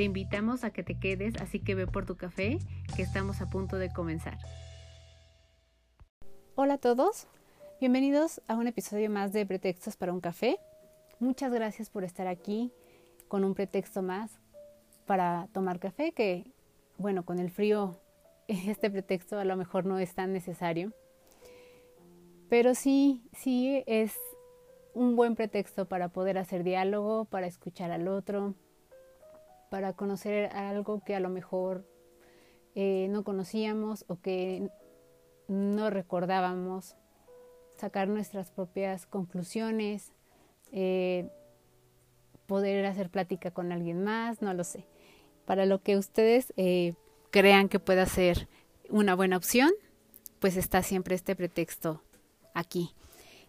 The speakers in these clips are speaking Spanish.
Te invitamos a que te quedes, así que ve por tu café, que estamos a punto de comenzar. Hola a todos, bienvenidos a un episodio más de Pretextos para un café. Muchas gracias por estar aquí con un pretexto más para tomar café, que bueno, con el frío este pretexto a lo mejor no es tan necesario, pero sí, sí es un buen pretexto para poder hacer diálogo, para escuchar al otro, para conocer algo que a lo mejor eh, no conocíamos o que no recordábamos, sacar nuestras propias conclusiones, eh, poder hacer plática con alguien más, no lo sé. Para lo que ustedes eh, crean que pueda ser una buena opción, pues está siempre este pretexto aquí.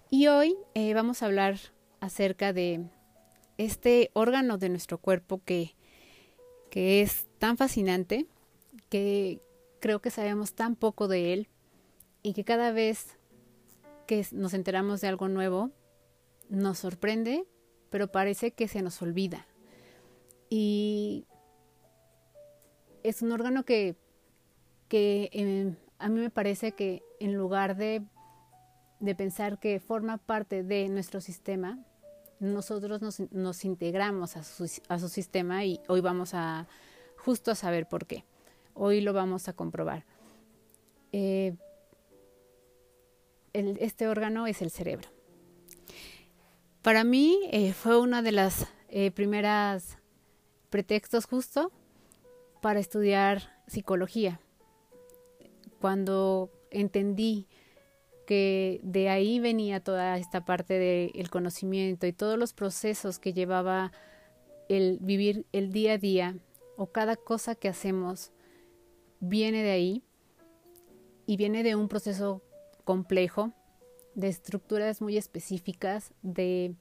Y hoy vamos a hablar acerca de este órgano de nuestro cuerpo que que es tan fascinante, que creo que sabemos tan poco de él y que cada vez que nos enteramos de algo nuevo, nos sorprende, pero parece que se nos olvida. Y es un órgano que, que em, a mí me parece que en lugar de, de pensar que forma parte de nuestro sistema, nosotros nos, integramos a su, sistema y hoy vamos a justo a saber por qué. Hoy lo vamos a comprobar. Eh, este órgano es el cerebro. Para mí eh, fue una de las eh, primeras pretextos justo para estudiar psicología. Cuando entendí de ahí venía toda esta parte del conocimiento y todos los procesos que llevaba el vivir el día a día o cada cosa que hacemos viene de ahí y viene de un proceso complejo, de estructuras muy específicas, de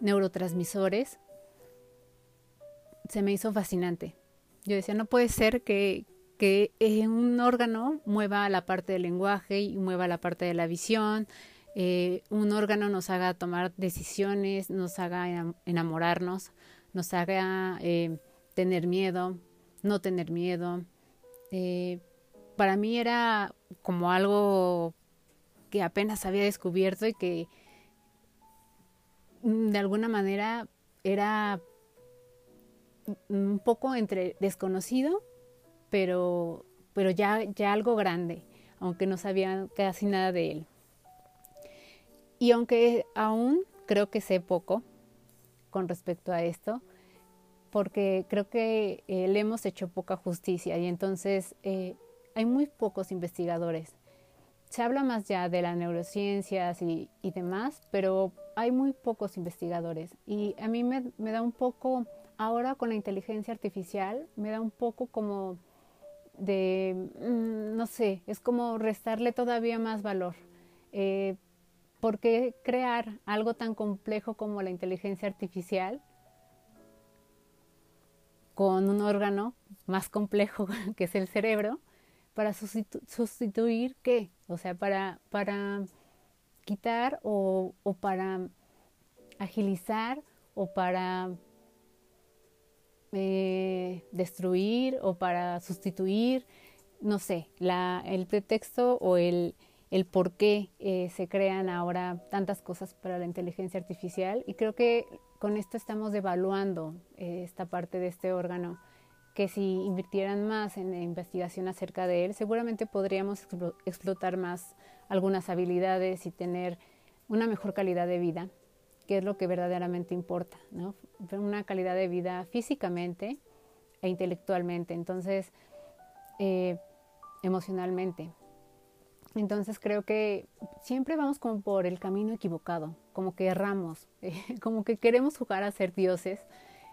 neurotransmisores, se me hizo fascinante. Yo decía, no puede ser que, que un órgano mueva la parte del lenguaje y mueva la parte de la visión, eh, un órgano nos haga tomar decisiones, nos haga enamorarnos, nos haga eh, tener miedo, no tener miedo. Eh, para mí era como algo que apenas había descubierto y que mm, de alguna manera era un poco entre desconocido pero, pero ya, ya algo grande, aunque no sabía casi nada de él. Y aunque aún creo que sé poco con respecto a esto, porque creo que eh, le hemos hecho poca justicia y entonces eh, hay muy pocos investigadores. Se habla más ya de las neurociencias y, y demás, pero hay muy pocos investigadores. Y a mí me, me da un poco, ahora con la inteligencia artificial, me da un poco como de, mm, no sé, es como restarle todavía más valor. Eh, ¿Por qué crear algo tan complejo como la inteligencia artificial con un órgano más complejo que es el cerebro para sustituir qué? O sea, para, para quitar o, o para agilizar o para eh, destruir o para sustituir, no sé, la, el pretexto o el, el por qué eh, se crean ahora tantas cosas para la inteligencia artificial. Y creo que con esto estamos devaluando eh, esta parte de este órgano que si invirtieran más en investigación acerca de él, seguramente podríamos explotar más algunas habilidades y tener una mejor calidad de vida que es lo que verdaderamente importa, ¿no? Una calidad de vida físicamente e intelectualmente, entonces, eh, emocionalmente. Entonces creo que siempre vamos como por el camino equivocado, como que erramos, como que queremos jugar a ser dioses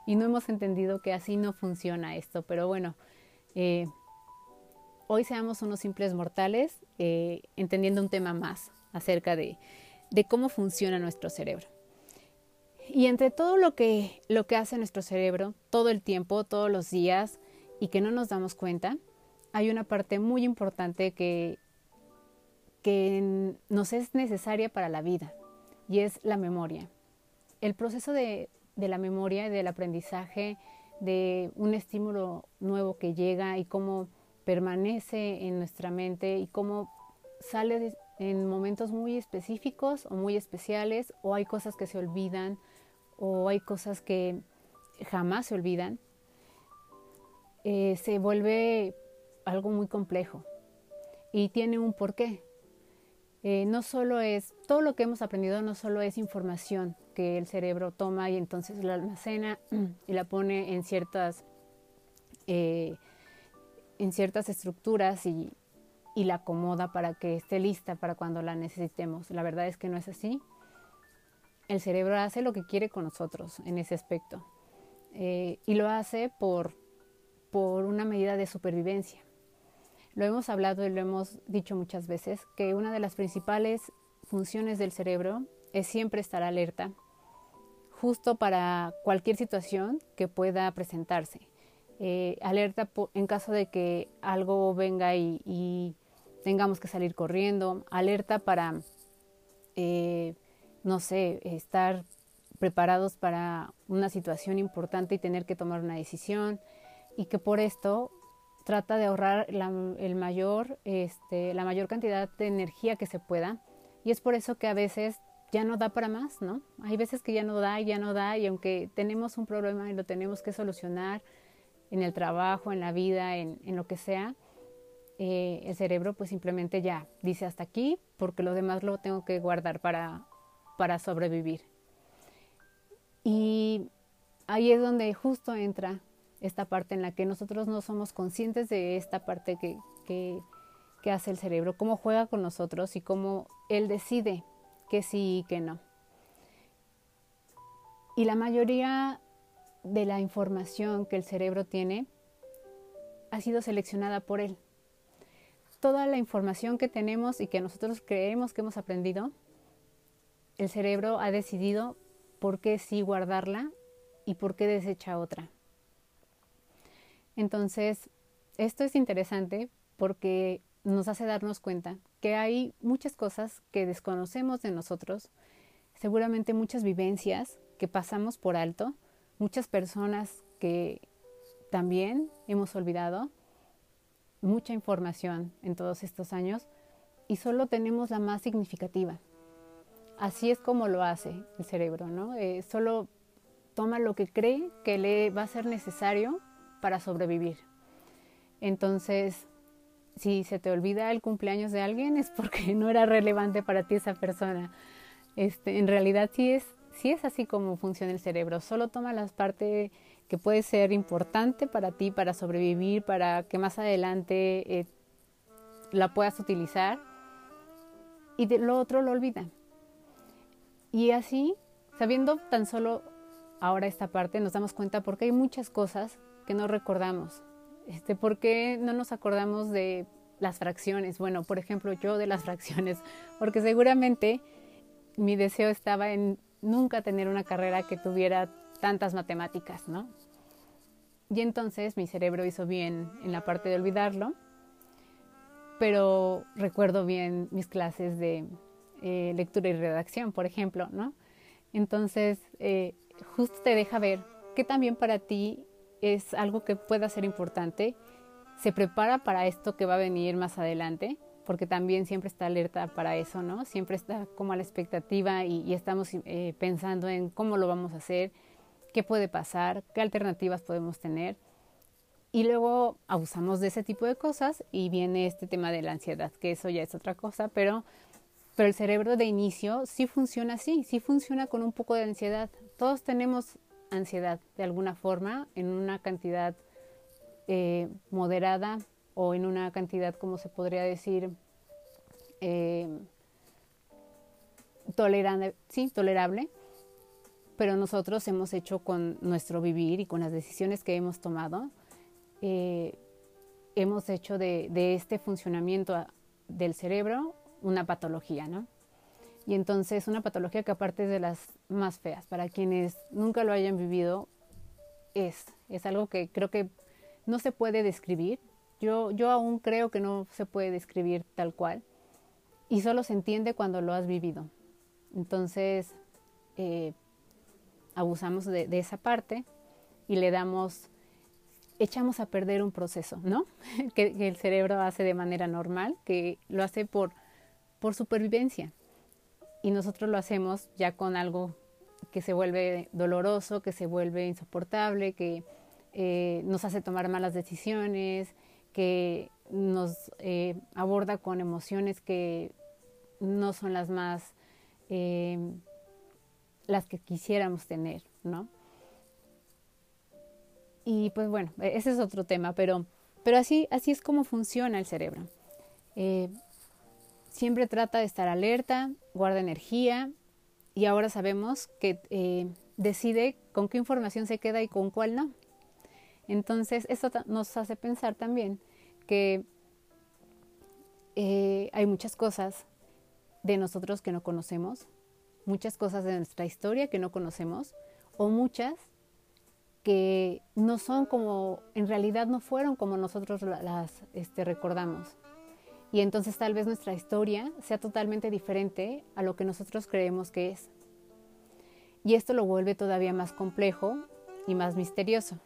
y no hemos entendido que así no funciona esto. Pero bueno, eh, hoy seamos unos simples mortales eh, entendiendo un tema más acerca de cómo funciona nuestro cerebro. Y entre todo lo que, lo que hace nuestro cerebro todo el tiempo, todos los días, y que no nos damos cuenta, hay una parte muy importante que, que nos es necesaria para la vida, y es la memoria. El proceso de, de la memoria y del aprendizaje de un estímulo nuevo que llega y cómo permanece en nuestra mente y cómo sale en momentos muy específicos o muy especiales o hay cosas que se olvidan o hay cosas que jamás se olvidan, eh, se vuelve algo muy complejo y tiene un porqué. Eh, no solo es, todo lo que hemos aprendido no solo es información que el cerebro toma y entonces la almacena y la pone en ciertas, eh, en ciertas estructuras y, y la acomoda para que esté lista para cuando la necesitemos. La verdad es que no es así. El cerebro hace lo que quiere con nosotros en ese aspecto eh, y lo hace por, por una medida de supervivencia. Lo hemos hablado y lo hemos dicho muchas veces, que una de las principales funciones del cerebro es siempre estar alerta, justo para cualquier situación que pueda presentarse. Eh, alerta en caso de que algo venga y, tengamos que salir corriendo, alerta para, eh, no sé, estar preparados para una situación importante y tener que tomar una decisión y que por esto trata de ahorrar la, el mayor, este, la mayor cantidad de energía que se pueda. Y es por eso que a veces ya no da para más, ¿no? Hay veces que ya no da ya no da y aunque tenemos un problema y lo tenemos que solucionar en el trabajo, en la vida, en, en lo que sea, eh, el cerebro pues simplemente ya dice hasta aquí porque lo demás lo tengo que guardar para, para sobrevivir. Y ahí es donde justo entra esta parte en la que nosotros no somos conscientes de esta parte que, que, hace el cerebro, cómo juega con nosotros y cómo él decide que sí y que no. Y la mayoría de la información que el cerebro tiene ha sido seleccionada por él. Toda la información que tenemos y que nosotros creemos que hemos aprendido, el cerebro ha decidido por qué sí guardarla y por qué desecha otra. Entonces, esto es interesante porque nos hace darnos cuenta que hay muchas cosas que desconocemos de nosotros, seguramente muchas vivencias que pasamos por alto, muchas personas que también hemos olvidado, mucha información en todos estos años y solo tenemos la más significativa. Así es como lo hace el cerebro, ¿no? Eh, solo toma lo que cree que le va a ser necesario para sobrevivir. Entonces, si se te olvida el cumpleaños de alguien es porque no era relevante para ti esa persona. Este, en realidad sí es, sí es así como funciona el cerebro. Solo toma las partes que puede ser importante para ti, para sobrevivir, para que más adelante eh, la puedas utilizar. Y de lo otro lo olvida. Y así, sabiendo tan solo ahora esta parte, nos damos cuenta porque hay muchas cosas que no recordamos. Este, ¿Por qué no nos acordamos de las fracciones? Bueno, por ejemplo, yo de las fracciones, porque seguramente mi deseo estaba en nunca tener una carrera que tuviera tantas matemáticas, ¿no? Y entonces mi cerebro hizo bien en la parte de olvidarlo, pero recuerdo bien mis clases de eh, lectura y redacción, por ejemplo, ¿no? Entonces, eh, justo te deja ver que también para ti es algo que pueda ser importante, se prepara para esto que va a venir más adelante, porque también siempre está alerta para eso, ¿no? Siempre está como a la expectativa y, estamos eh, pensando en cómo lo vamos a hacer, qué puede pasar, qué alternativas podemos tener. Y luego abusamos de ese tipo de cosas y viene este tema de la ansiedad, que eso ya es otra cosa, pero, pero el cerebro de inicio sí funciona así, sí funciona con un poco de ansiedad. Todos tenemos ansiedad de alguna forma en una cantidad eh, moderada o en una cantidad, como se podría decir, eh, tolerable, sí, tolerable, pero nosotros hemos hecho con nuestro vivir y con las decisiones que hemos tomado, eh, hemos hecho de, este funcionamiento del cerebro una patología, ¿no? Y entonces una patología que aparte es de las más feas, para quienes nunca lo hayan vivido, es, es algo que creo que no se puede describir. Yo, yo aún creo que no se puede describir tal cual y solo se entiende cuando lo has vivido. Entonces, eh, abusamos de, esa parte y le damos, echamos a perder un proceso, ¿no? que, el cerebro hace de manera normal, que lo hace por, por supervivencia. Y nosotros lo hacemos ya con algo que se vuelve doloroso, que se vuelve insoportable, que eh, nos hace tomar malas decisiones, que nos eh, aborda con emociones que no son las más, eh, las que quisiéramos tener, ¿no? Y pues bueno, e-, ese es otro tema, pero, pero así, así es como funciona el cerebro. Siempre trata de estar alerta, guarda energía y ahora sabemos que eh, decide con qué información se queda y con cuál no. Entonces, eso nos hace pensar también que hay muchas cosas de nosotros que no conocemos, muchas cosas de nuestra historia que no conocemos, o muchas que no son como, en realidad no fueron como nosotros las este, recordamos. Y entonces tal vez nuestra historia sea totalmente diferente a lo que nosotros creemos que es. Y esto lo vuelve todavía más complejo y más misterioso.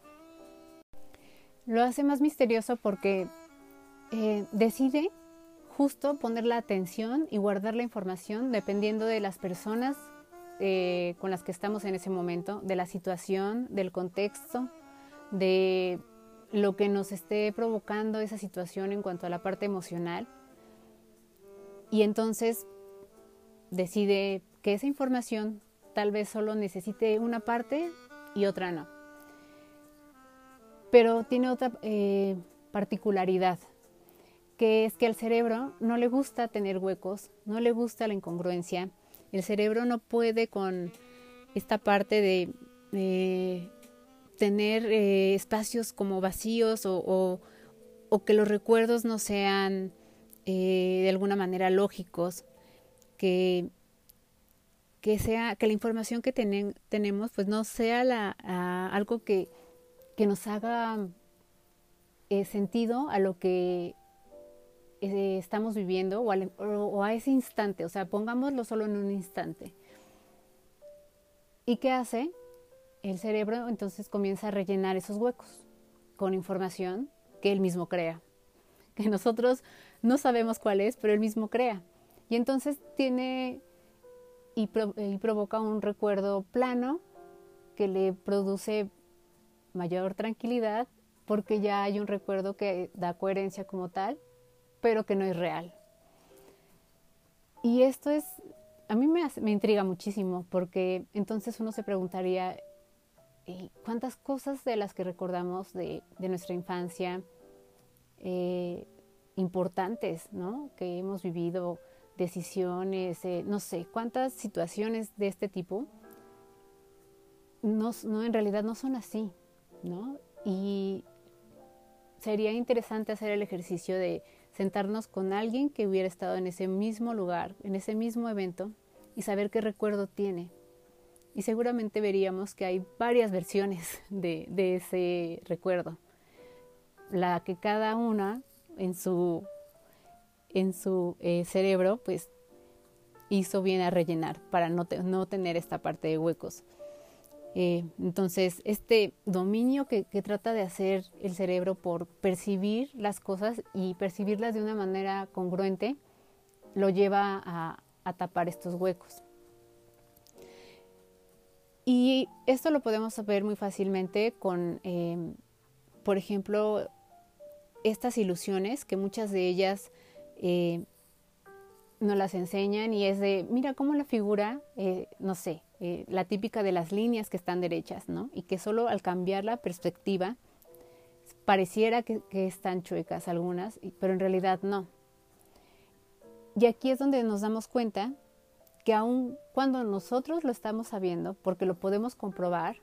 Lo hace más misterioso porque eh, decide justo poner la atención y guardar la información dependiendo de las personas eh, con las que estamos en ese momento, de la situación, del contexto, de lo que nos esté provocando esa situación en cuanto a la parte emocional. Y entonces decide que esa información tal vez solo necesite una parte y otra no. Pero tiene otra eh, particularidad que es que al cerebro no le gusta tener huecos, no le gusta la incongruencia. El cerebro no puede con esta parte de tener eh, espacios como vacíos o, que los recuerdos no sean eh, de alguna manera lógicos, que, que, sea, que la información que tenemos pues no sea la, algo que, que, nos haga eh, sentido a lo que eh, estamos viviendo o, a ese instante, o sea, pongámoslo solo en un instante. ¿Y qué hace? El cerebro entonces comienza a rellenar esos huecos con información que él mismo crea, que nosotros no sabemos cuál es, pero él mismo crea. Y entonces tiene y, provoca un recuerdo plano que le produce mayor tranquilidad porque ya hay un recuerdo que da coherencia como tal pero que no es real. Y esto es, a mí me, me intriga muchísimo, porque entonces uno se preguntaría, ¿cuántas cosas de las que recordamos de, de nuestra infancia eh, importantes, ¿no? Que hemos vivido, decisiones, eh, no sé, cuántas situaciones de este tipo, no, no, en realidad no son así, ¿no? Y sería interesante hacer el ejercicio de sentarnos con alguien que hubiera estado en ese mismo lugar, en ese mismo evento y saber qué recuerdo tiene. Y seguramente veríamos que hay varias versiones de, ese recuerdo, la que cada una en su, en su eh, cerebro pues hizo bien a rellenar para no, no tener esta parte de huecos. Eh, entonces, este dominio que, trata de hacer el cerebro por percibir las cosas y percibirlas de una manera congruente, lo lleva a, tapar estos huecos. Y esto lo podemos ver muy fácilmente con, em, por ejemplo, estas ilusiones, que muchas de ellas eh, nos las enseñan y es de, mira cómo la figura, eh, no sé, eh, la típica de las líneas que están derechas, ¿no? Y que solo al cambiar la perspectiva pareciera que, están chuecas algunas, pero en realidad no. Y aquí es donde nos damos cuenta que aun cuando nosotros lo estamos sabiendo, porque lo podemos comprobar,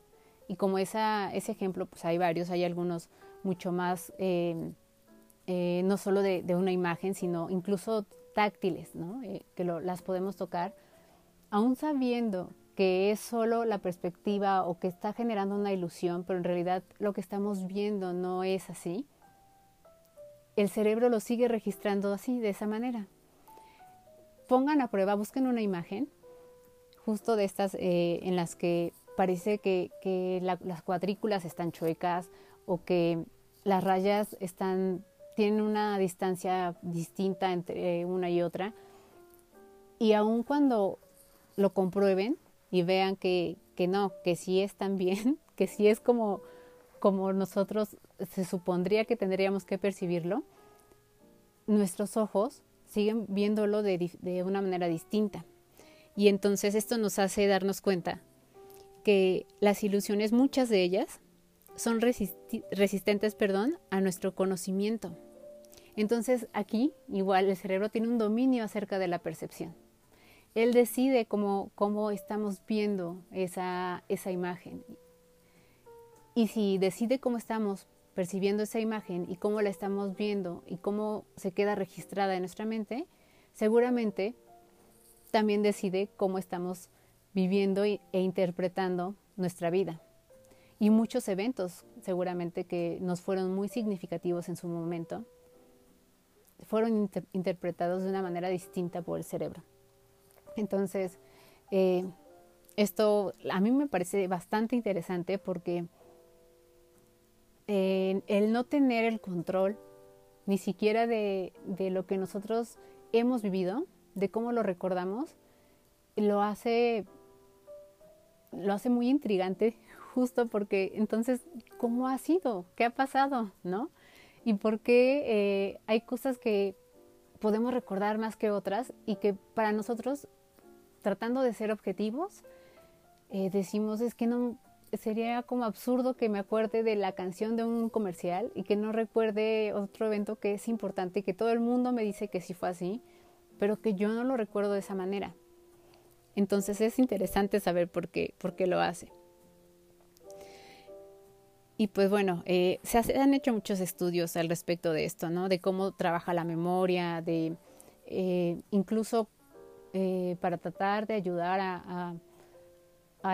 y como esa, ese ejemplo, pues hay varios, hay algunos mucho más eh, no solo de, una imagen, sino incluso táctiles, ¿no? Eh, que las podemos tocar, aún sabiendo que es solo la perspectiva o que está generando una ilusión, pero en realidad lo que estamos viendo no es así, el cerebro lo sigue registrando así, de esa manera. Pongan a prueba, busquen una imagen justo de estas eh, en las que parece que, las cuadrículas están chuecas o que las rayas están, tienen una distancia distinta entre una y otra. Y aun cuando lo comprueben y vean que, que no, que sí están bien, que sí es como, como nosotros se supondría que tendríamos que percibirlo, nuestros ojos siguen viéndolo de, de una manera distinta. Y entonces esto nos hace darnos cuenta que las ilusiones, muchas de ellas, son resistentes perdón, a nuestro conocimiento. Entonces aquí igual el cerebro tiene un dominio acerca de la percepción. Él decide cómo, cómo estamos viendo esa, esa imagen. Y si decide cómo estamos percibiendo esa imagen y cómo la estamos viendo y cómo se queda registrada en nuestra mente, seguramente también decide cómo estamos viviendo e interpretando nuestra vida. Y muchos eventos seguramente que nos fueron muy significativos en su momento, fueron interpretados de una manera distinta por el cerebro. Entonces, eh, esto a mí me parece bastante interesante porque eh, el no tener el control ni siquiera de, de lo que nosotros hemos vivido, de cómo lo recordamos, lo hace, lo hace muy intrigante justo porque entonces, ¿cómo ha sido? ¿Qué ha pasado? ¿No? Y por qué eh, hay cosas que podemos recordar más que otras y que para nosotros, tratando de ser objetivos, eh, decimos es que no sería como absurdo que me acuerde de la canción de un comercial y que no recuerde otro evento que es importante y que todo el mundo me dice que sí fue así pero que yo no lo recuerdo de esa manera. Entonces es interesante saber por qué, por qué lo hace. Y pues bueno, eh, se, han hecho muchos estudios al respecto de esto, ¿no? De cómo trabaja la memoria, de eh, incluso eh, para tratar de ayudar a,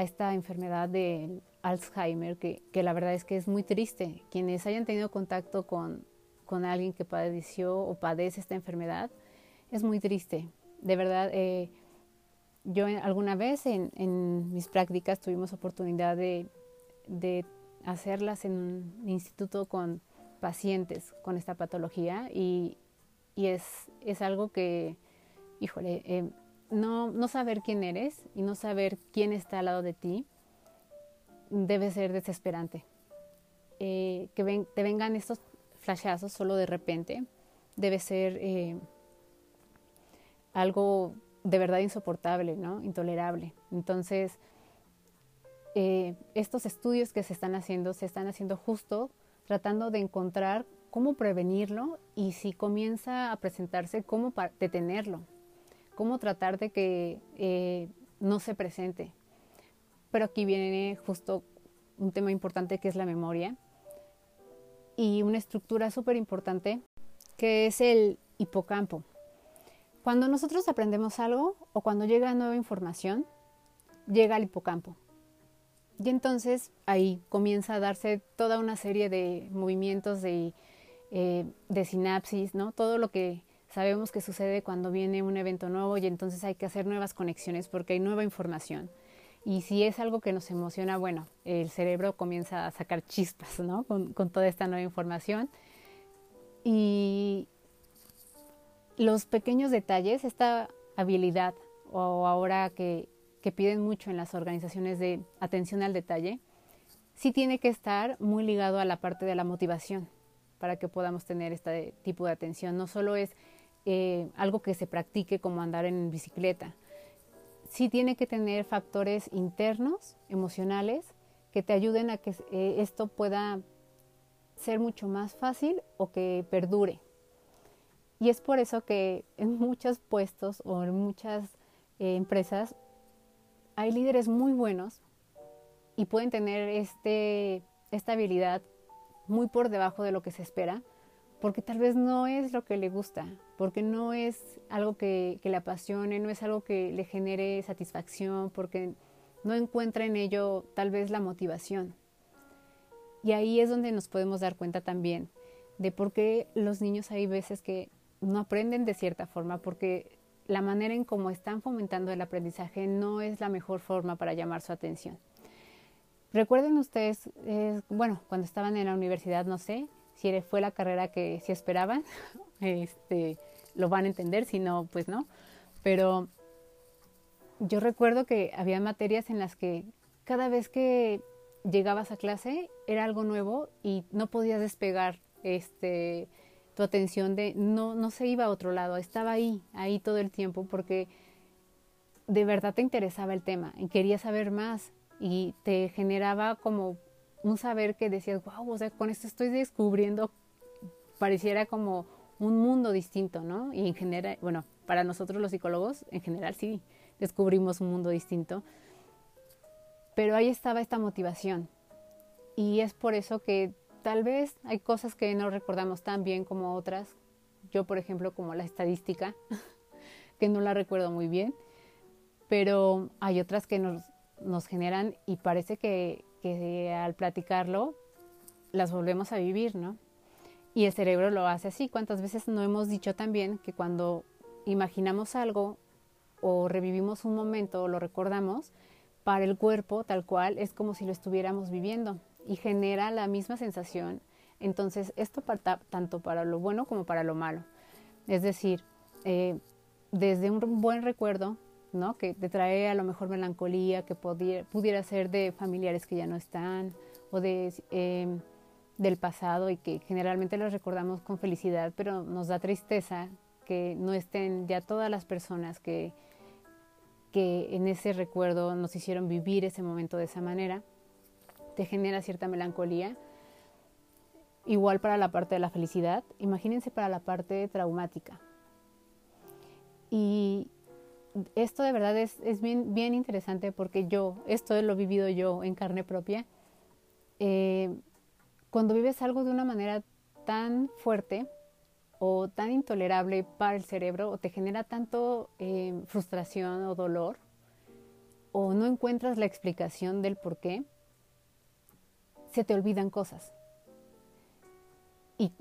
esta enfermedad de Alzheimer, que, que, la verdad es que es muy triste. Quienes hayan tenido contacto con, con alguien que padeció o padece esta enfermedad, es muy triste. De verdad, yo alguna vez en, mis prácticas tuvimos oportunidad de, hacerlas en un instituto con pacientes con esta patología y, es, es, algo que, híjole, eh, no, no saber quién eres y no saber quién está al lado de ti debe ser desesperante. Eh, que te vengan estos flashazos solo de repente debe ser algo de verdad insoportable, ¿no? Intolerable. Entonces, eh, estos estudios que se están haciendo, se están haciendo justo tratando de encontrar cómo prevenirlo y si comienza a presentarse, cómo detenerlo, cómo tratar de que eh, no se presente. Pero aquí viene justo un tema importante que es la memoria y una estructura súper importante que es el hipocampo. Cuando nosotros aprendemos algo o cuando llega nueva información, llega al hipocampo. Y entonces ahí comienza a darse toda una serie de movimientos de, eh, de sinapsis, ¿no? Todo lo que sabemos que sucede cuando viene un evento nuevo y entonces hay que hacer nuevas conexiones porque hay nueva información. Y si es algo que nos emociona, bueno, el cerebro comienza a sacar chispas, ¿no? Con, con toda esta nueva información. Y, los pequeños detalles, esta habilidad o ahora que, piden mucho en las organizaciones de atención al detalle, sí tiene que estar muy ligado a la parte de la motivación para que podamos tener este tipo de atención. No solo es eh, algo que se practique como andar en bicicleta, sí tiene que tener factores internos, emocionales, que te ayuden a que eh, esto pueda ser mucho más fácil o que perdure. Y es por eso que en muchos puestos o en muchas eh, empresas hay líderes muy buenos y pueden tener este, esta habilidad muy por debajo de lo que se espera, porque tal vez no es lo que le gusta, porque no es algo que, que, le apasione, no es algo que le genere satisfacción, porque no encuentra en ello tal vez la motivación. Y ahí es donde nos podemos dar cuenta también de por qué los niños hay veces que no aprenden de cierta forma, porque la manera en cómo están fomentando el aprendizaje no es la mejor forma para llamar su atención. Recuerden ustedes, bueno, cuando estaban en la universidad, no sé, si fue la carrera que si esperaban, este, lo van a entender, si no, pues no. Pero yo recuerdo que había materias en las que cada vez que llegabas a clase era algo nuevo y no podías despegar este, tu atención de, no, no se iba a otro lado, estaba ahí, ahí todo el tiempo porque de verdad te interesaba el tema y querías saber más y te generaba como un saber que decías, wow, o sea, con esto estoy descubriendo, pareciera como un mundo distinto, ¿no? Y en general, bueno, para nosotros los psicólogos, en general sí, descubrimos un mundo distinto. Pero ahí estaba esta motivación. Y es por eso que tal vez hay cosas que no recordamos tan bien como otras. Yo, por ejemplo, como la estadística, que no la recuerdo muy bien. Pero hay otras que nos, nos generan y parece que, que al platicarlo las volvemos a vivir, ¿no? Y el cerebro lo hace así. ¿Cuántas veces no hemos dicho también que cuando imaginamos algo o revivimos un momento o lo recordamos, para el cuerpo tal cual es como si lo estuviéramos viviendo y genera la misma sensación. Entonces, esto para, tanto para lo bueno como para lo malo. Es decir, eh, desde un buen recuerdo ¿no? Que te trae a lo mejor melancolía, que pudiera, ser de familiares que ya no están o de, em, del pasado y que generalmente los recordamos con felicidad, pero nos da tristeza que no estén ya todas las personas que, que en ese recuerdo nos hicieron vivir ese momento de esa manera, te genera cierta melancolía. Igual para la parte de la felicidad, imagínense para la parte traumática. Y esto de verdad es, bien, interesante porque yo, esto lo he vivido yo en carne propia. Eh, cuando vives algo de una manera tan fuerte o tan intolerable para el cerebro o te genera tanto eh, frustración o dolor o no encuentras la explicación del por qué, se te olvidan cosas.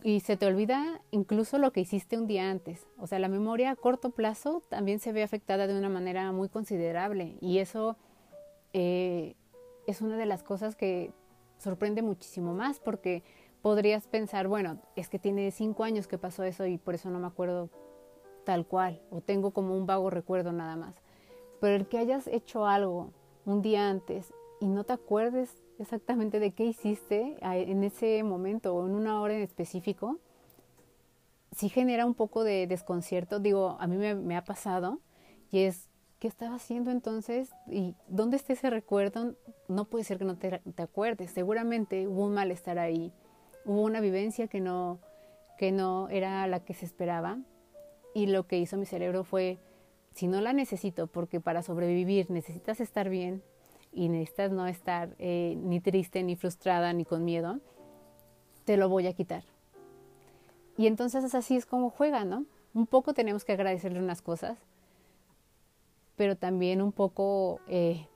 Y, se te olvida incluso lo que hiciste un día antes. O sea, la memoria a corto plazo también se ve afectada de una manera muy considerable. Y eso eh, es una de las cosas que sorprende muchísimo más porque podrías pensar, bueno, es que tiene cinco años que pasó eso y por eso no me acuerdo tal cual. O tengo como un vago recuerdo nada más. Pero el que hayas hecho algo un día antes y no te acuerdes exactamente de qué hiciste en ese momento o en una hora en específico, sí genera un poco de desconcierto. Digo, a mí me, ha pasado y es, ¿qué estaba haciendo entonces? ¿Y dónde está ese recuerdo? No puede ser que no te, te acuerdes. Seguramente hubo un malestar ahí, hubo una vivencia que no, que no era la que se esperaba y lo que hizo mi cerebro fue, si no la necesito, porque para sobrevivir necesitas estar bien, y necesitas no estar eh, ni triste, ni frustrada, ni con miedo, te lo voy a quitar. Y entonces así es como juega, ¿no? Un poco tenemos que agradecerle unas cosas, pero también un poco eh,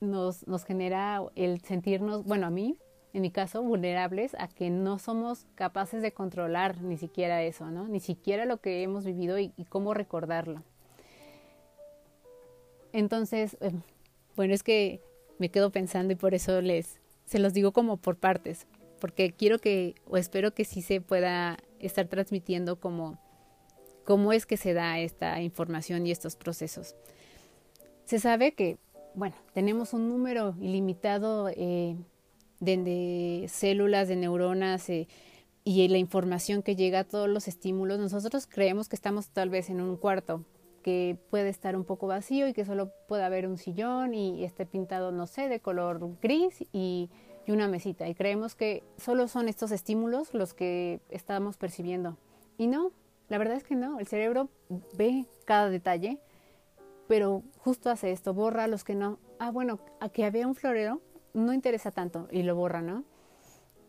nos, nos genera el sentirnos, bueno, a mí, en mi caso, vulnerables a que no somos capaces de controlar ni siquiera eso, ¿no? Ni siquiera lo que hemos vivido y, cómo recordarlo. Entonces, em, bueno, es que me quedo pensando y por eso les se los digo como por partes, porque quiero que o espero que sí se pueda estar transmitiendo como cómo es que se da esta información y estos procesos. Se sabe que, bueno, tenemos un número ilimitado eh, de, células, de neuronas eh, y la información que llega a todos los estímulos. Nosotros creemos que estamos tal vez en un cuarto, que puede estar un poco vacío y que solo puede haber un sillón y esté pintado, no sé, de color gris y, y una mesita. Y creemos que solo son estos estímulos los que estamos percibiendo. Y no, la verdad es que no. El cerebro ve cada detalle, pero justo hace esto, borra los que no. Ah, bueno, a que había un florero no interesa tanto y lo borra, ¿no?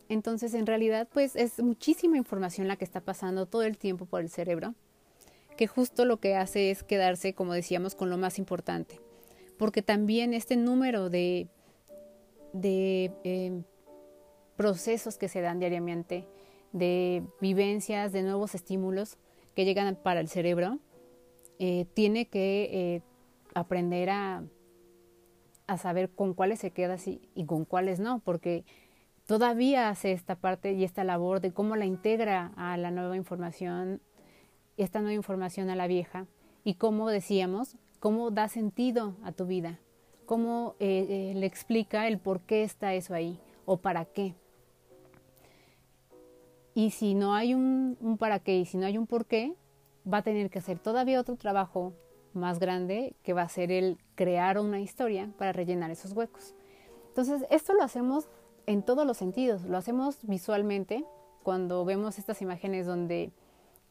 Entonces, en realidad, pues es muchísima información la que está pasando todo el tiempo por el cerebro, que justo lo que hace es quedarse, como decíamos, con lo más importante. Porque también este número de, de em, procesos que se dan diariamente, de vivencias, de nuevos estímulos que llegan para el cerebro, eh, tiene que eh, aprender a, a, saber con cuáles se queda y con cuáles no, porque todavía hace esta parte y esta labor de cómo la integra a la nueva información, esta nueva información a la vieja y cómo decíamos, cómo da sentido a tu vida, cómo eh, eh, le explica el por qué está eso ahí o para qué. Y si no hay un, un para qué y si no hay un por qué, va a tener que hacer todavía otro trabajo más grande que va a ser el crear una historia para rellenar esos huecos. Entonces, esto lo hacemos en todos los sentidos. Lo hacemos visualmente cuando vemos estas imágenes donde,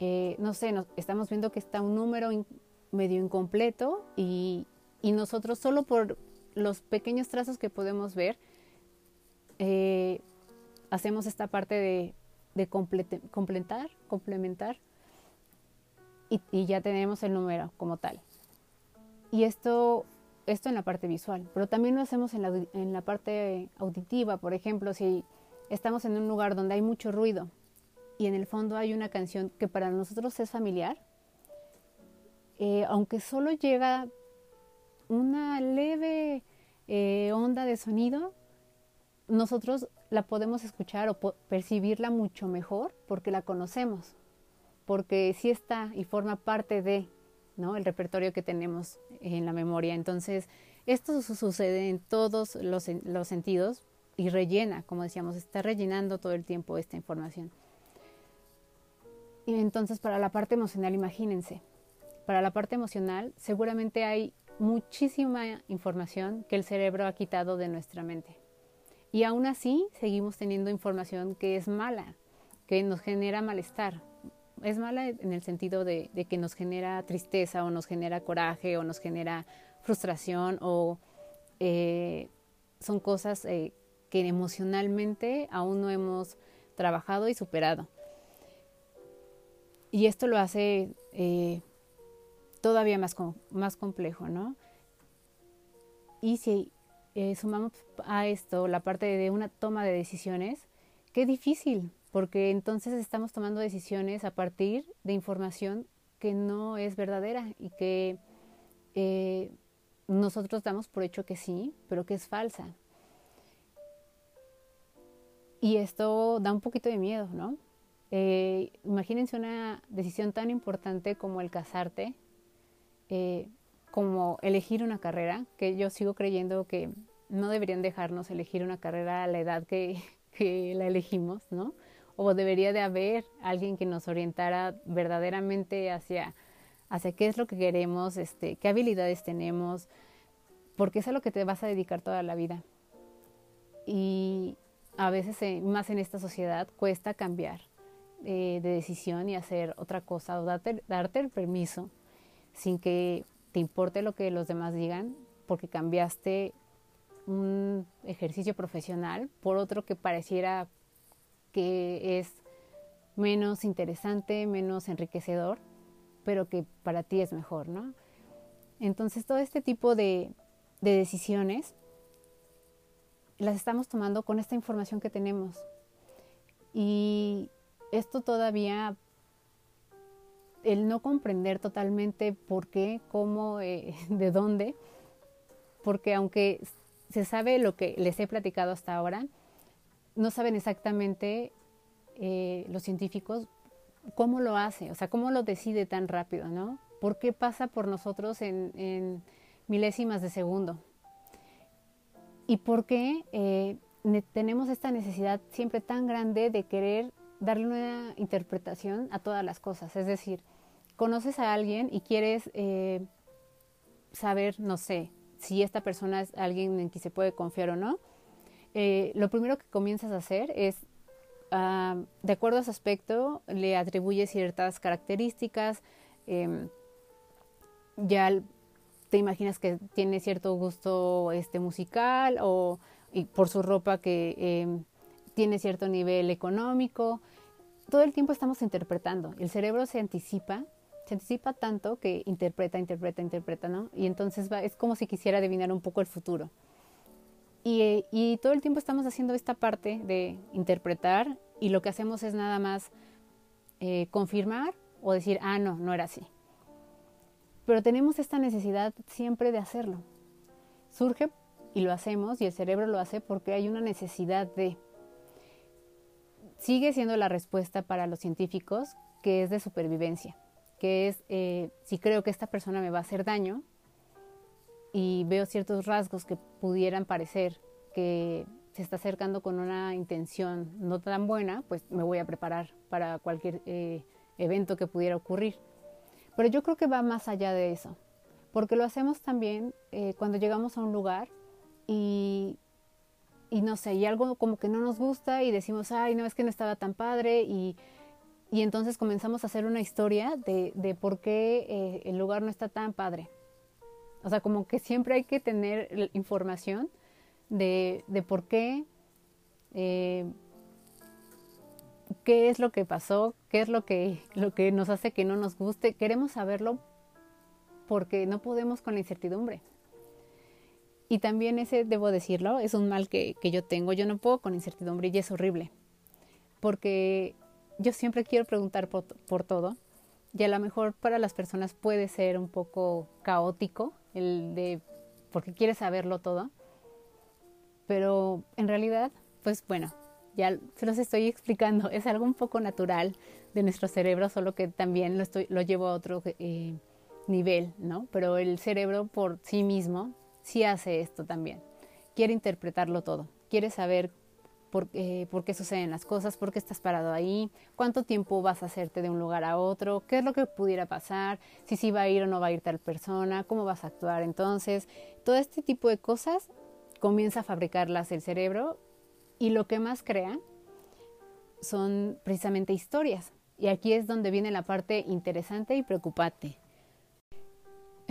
eh, no sé, estamos viendo que está un número medio incompleto y, nosotros solo por los pequeños trazos que podemos ver, eh, hacemos esta parte de, completar, complementar y, y ya tenemos el número como tal. Y esto esto en la parte visual, pero también lo hacemos en la, en la parte auditiva, por ejemplo, si estamos en un lugar donde hay mucho ruido y en el fondo hay una canción que para nosotros es familiar, eh, aunque solo llega una leve eh, onda de sonido, nosotros la podemos escuchar o percibirla mucho mejor porque la conocemos, porque sí está y forma parte de el repertorio que tenemos en la memoria. Entonces, esto sucede en todos los sentidos y rellena, como decíamos, está rellenando todo el tiempo esta información. Y entonces, para la parte emocional, imagínense, para la parte emocional seguramente hay muchísima información que el cerebro ha quitado de nuestra mente. Y aún así seguimos teniendo información que es mala, que nos genera malestar, es mala en el sentido de, que nos genera tristeza o nos genera coraje o nos genera frustración o eh, son cosas eh, que emocionalmente aún no hemos trabajado y superado. Y esto lo hace eh, todavía más, más complejo, ¿no? Y si sumamos a esto la parte de una toma de decisiones, qué difícil, porque entonces estamos tomando decisiones a partir de información que no es verdadera y que eh, nosotros damos por hecho que sí, pero que es falsa. Y esto da un poquito de miedo, ¿no? Eh, imagínense una decisión tan importante como el casarte, eh, como elegir una carrera, que yo sigo creyendo que no deberían dejarnos elegir una carrera a la edad que, la elegimos, ¿no? o debería de haber alguien que nos orientara verdaderamente hacia, hacia qué es lo que queremos, este, qué habilidades tenemos, porque es a lo que te vas a dedicar toda la vida. Y a veces, eh, más en esta sociedad, cuesta cambiar eh, de decisión y hacer otra cosa o darte, darte el permiso sin que te importe lo que los demás digan, porque cambiaste un ejercicio profesional por otro que pareciera que es menos interesante, menos enriquecedor, pero que para ti es mejor, ¿no? Entonces todo este tipo de, decisiones las estamos tomando con esta información que tenemos. Y esto todavía, el no comprender totalmente por qué, cómo, eh, de dónde, porque aunque se sabe lo que les he platicado hasta ahora, no saben exactamente eh, los científicos cómo lo hace, o sea, cómo lo decide tan rápido, ¿no? ¿Por qué pasa por nosotros en, milésimas de segundo? ¿Y por qué eh, tenemos esta necesidad siempre tan grande de querer darle una interpretación a todas las cosas? Es decir, conoces a alguien y quieres eh, saber, no sé, si esta persona es alguien en quien se puede confiar o no, eh, lo primero que comienzas a hacer es, ah, de acuerdo a ese aspecto, le atribuyes ciertas características, em, ya te imaginas que tiene cierto gusto este, musical o por su ropa que em, tiene cierto nivel económico. Todo el tiempo estamos interpretando. El cerebro se anticipa, se anticipa tanto que interpreta, interpreta, interpreta, ¿no? Y entonces es como si quisiera adivinar un poco el futuro. Y, y todo el tiempo estamos haciendo esta parte de interpretar y lo que hacemos es nada más eh, confirmar o decir, ah, no, no era así. Pero tenemos esta necesidad siempre de hacerlo. Surge y lo hacemos y el cerebro lo hace porque hay una necesidad de... Sigue siendo la respuesta para los científicos que es de supervivencia, que es eh, si creo que esta persona me va a hacer daño y veo ciertos rasgos que pudieran parecer que se está acercando con una intención no tan buena, pues me voy a preparar para cualquier eh, evento que pudiera ocurrir. Pero yo creo que va más allá de eso, porque lo hacemos también eh, cuando llegamos a un lugar y, y no sé, y algo como que no nos gusta y decimos, ay, no, es que no estaba tan padre y, y entonces comenzamos a hacer una historia de, de por qué eh, el lugar no está tan padre. O sea, como que siempre hay que tener información de, de por qué, eh, qué es lo que pasó, qué es lo que, lo que nos hace que no nos guste. Queremos saberlo porque no podemos con la incertidumbre. Y también ese, debo decirlo, es un mal que, que yo tengo. Yo no puedo con incertidumbre y es horrible. Porque yo siempre quiero preguntar por, por todo. Y a lo mejor para las personas puede ser un poco caótico el de porque quieres saberlo todo. Pero en realidad, pues bueno, ya se los estoy explicando, es algo un poco natural de nuestro cerebro, solo que también lo, estoy, lo llevo a otro eh, nivel, ¿no? Pero el cerebro por sí mismo sí hace esto también. Quiere interpretarlo todo, quiere saber por, eh, por, qué suceden las cosas, por qué estás parado ahí, cuánto tiempo vas a hacerte de un lugar a otro, qué es lo que pudiera pasar, si sí va a ir o no va a ir tal persona, cómo vas a actuar. Entonces, todo este tipo de cosas comienza a fabricarlas el cerebro y lo que más crea son precisamente historias. Y aquí es donde viene la parte interesante y preocupante.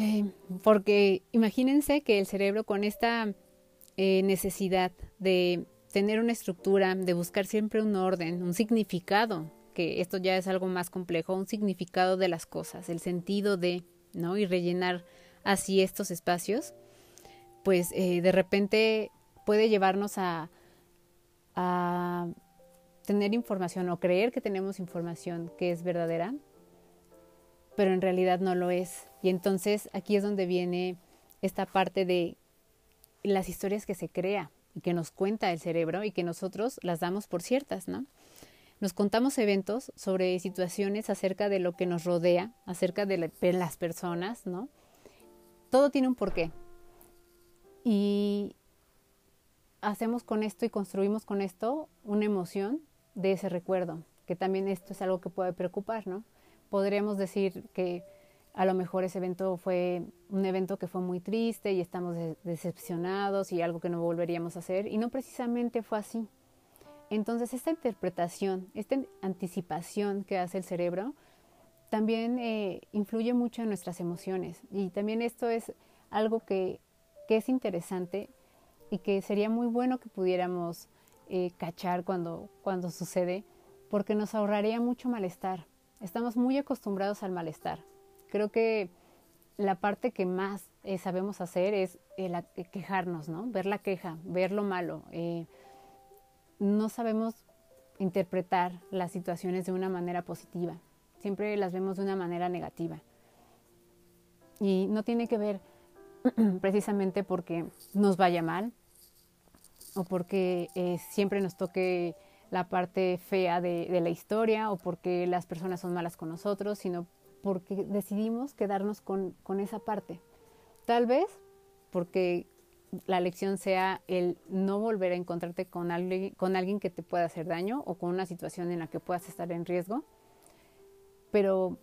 Eh, porque imagínense que el cerebro con esta eh, necesidad de tener una estructura, de buscar siempre un orden, un significado, que esto ya es algo más complejo, un significado de las cosas, el sentido de, ¿no? Y rellenar así estos espacios, pues eh, de repente puede llevarnos a, a tener información o creer que tenemos información que es verdadera, pero en realidad no lo es. Y entonces aquí es donde viene esta parte de las historias que se crea y que nos cuenta el cerebro y que nosotros las damos por ciertas, ¿no? Nos contamos eventos sobre situaciones acerca de lo que nos rodea, acerca de, las personas, ¿no? Todo tiene un porqué. Y hacemos con esto y construimos con esto una emoción de ese recuerdo, que también esto es algo que puede preocupar, ¿no? Podríamos decir que a lo mejor ese evento fue un evento que fue muy triste y estamos decepcionados y algo que no volveríamos a hacer, y no precisamente fue así. Entonces, esta interpretación, esta anticipación que hace el cerebro, también eh, influye mucho en nuestras emociones. Y también esto es algo que que es interesante y que sería muy bueno que pudiéramos eh, cachar cuando, cuando sucede, porque nos ahorraría mucho malestar. Estamos muy acostumbrados al malestar. Creo que la parte que más eh, sabemos hacer es eh, quejarnos, ¿no? Ver la queja, ver lo malo. no sabemos interpretar las situaciones de una manera positiva. Siempre las vemos de una manera negativa. Y no tiene que ver precisamente porque nos vaya mal o porque eh, siempre nos toque la parte fea de, la historia o porque las personas son malas con nosotros, sino porque decidimos quedarnos con, con esa parte. Tal vez porque la lección sea el no volver a encontrarte con alguien, con alguien que te pueda hacer daño o con una situación en la que puedas estar en riesgo, pero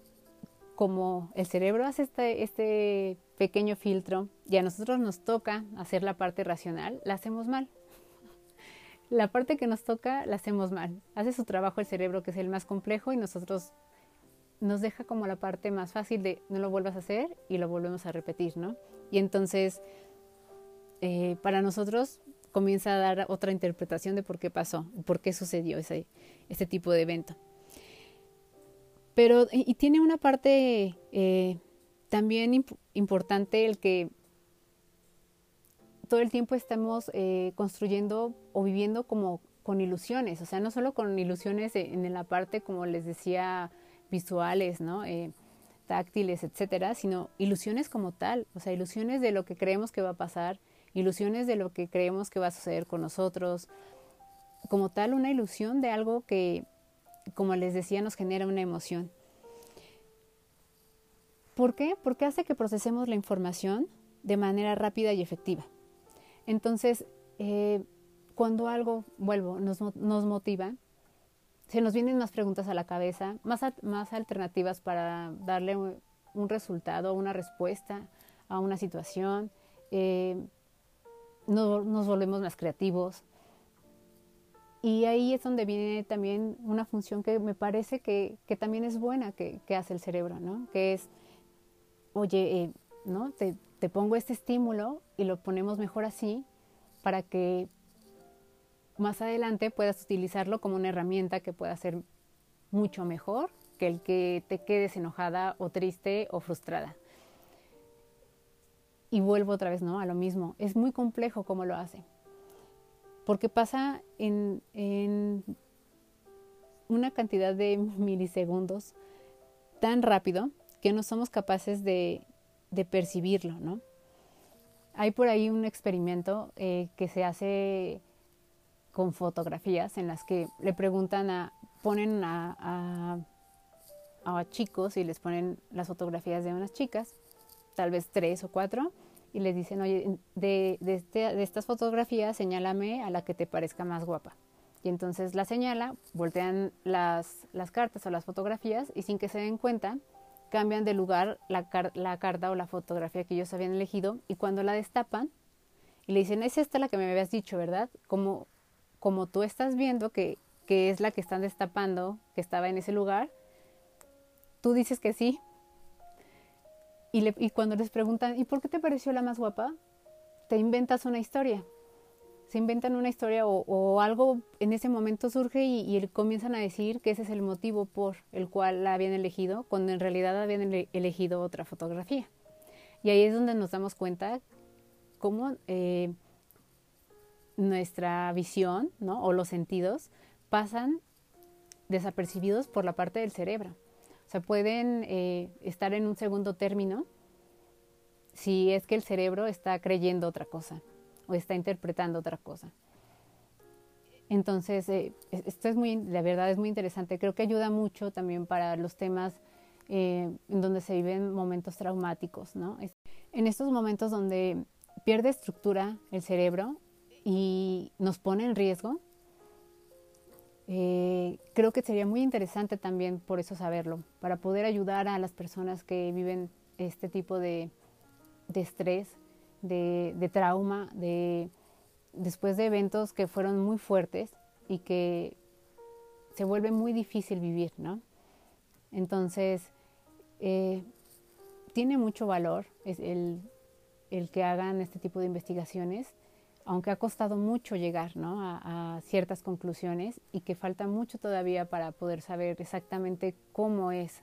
como el cerebro hace este, este pequeño filtro y a nosotros nos toca hacer la parte racional, la hacemos mal. La parte que nos toca la hacemos mal. Hace su trabajo el cerebro que es el más complejo y nosotros nos deja como la parte más fácil de no lo vuelvas a hacer y lo volvemos a repetir, ¿no? Y entonces, eh, para nosotros, comienza a dar otra interpretación de por qué pasó, por qué sucedió ese, ese tipo de evento. Pero, y, tiene una parte eh, también importante el que todo el tiempo estamos eh, construyendo o viviendo como con ilusiones, o sea, no solo con ilusiones en la parte, como les decía, visuales, ¿no? Eh, táctiles, etcétera, sino ilusiones como tal, o sea, ilusiones de lo que creemos que va a pasar, ilusiones de lo que creemos que va a suceder con nosotros, como tal una ilusión de algo que, como les decía, nos genera una emoción. ¿Por qué? Porque hace que procesemos la información de manera rápida y efectiva. Entonces, eh, cuando algo, vuelvo, nos, nos, motiva, se nos vienen más preguntas a la cabeza, más, más alternativas para darle un, resultado, una respuesta a una situación. Eh, nos volvemos más creativos. Y ahí es donde viene también una función que me parece que, que también es buena que, hace el cerebro, ¿no? Que es, oye, eh, ¿no? Te pongo este estímulo y lo ponemos mejor así para que más adelante puedas utilizarlo como una herramienta que pueda ser mucho mejor que el que te quedes enojada o triste o frustrada. Y vuelvo otra vez, ¿no? A lo mismo. Es muy complejo cómo lo hace. Porque pasa en, en una cantidad de milisegundos tan rápido que no somos capaces de, de percibirlo, ¿no? Hay por ahí un experimento eh, que se hace con fotografías en las que le preguntan a, ponen a, a, chicos y les ponen las fotografías de unas chicas, tal vez tres o cuatro, y les dicen, oye, de, este, de estas fotografías señálame a la que te parezca más guapa. Y entonces la señala, voltean las, las cartas o las fotografías y sin que se den cuenta, cambian de lugar la, la carta o la fotografía que ellos habían elegido y cuando la destapan y le dicen, es esta la que me habías dicho, ¿verdad? Como como tú estás viendo que, que es la que están destapando, que estaba en ese lugar, tú dices que sí. Y, cuando les preguntan, ¿y por qué te pareció la más guapa? Te inventas una historia. Se inventan una historia o, algo en ese momento surge y, comienzan a decir que ese es el motivo por el cual la habían elegido, cuando en realidad habían elegido otra fotografía. Y ahí es donde nos damos cuenta cómo eh, nuestra visión o los sentidos pasan desapercibidos por la parte del cerebro. O sea, pueden eh, estar en un segundo término si es que el cerebro está creyendo otra cosa o está interpretando otra cosa. Entonces, eh, esto es muy, la verdad es muy interesante. Creo que ayuda mucho también para los temas eh, en donde se viven momentos traumáticos, ¿no? En estos momentos donde pierde estructura el cerebro, y nos pone en riesgo, eh, creo que sería muy interesante también por eso saberlo, para poder ayudar a las personas que viven este tipo de, de estrés, de, trauma, de, después de eventos que fueron muy fuertes y que se vuelve muy difícil vivir, ¿no? Entonces, eh, tiene mucho valor el, el que hagan este tipo de investigaciones aunque ha costado mucho llegar a, ciertas conclusiones y que falta mucho todavía para poder saber exactamente cómo es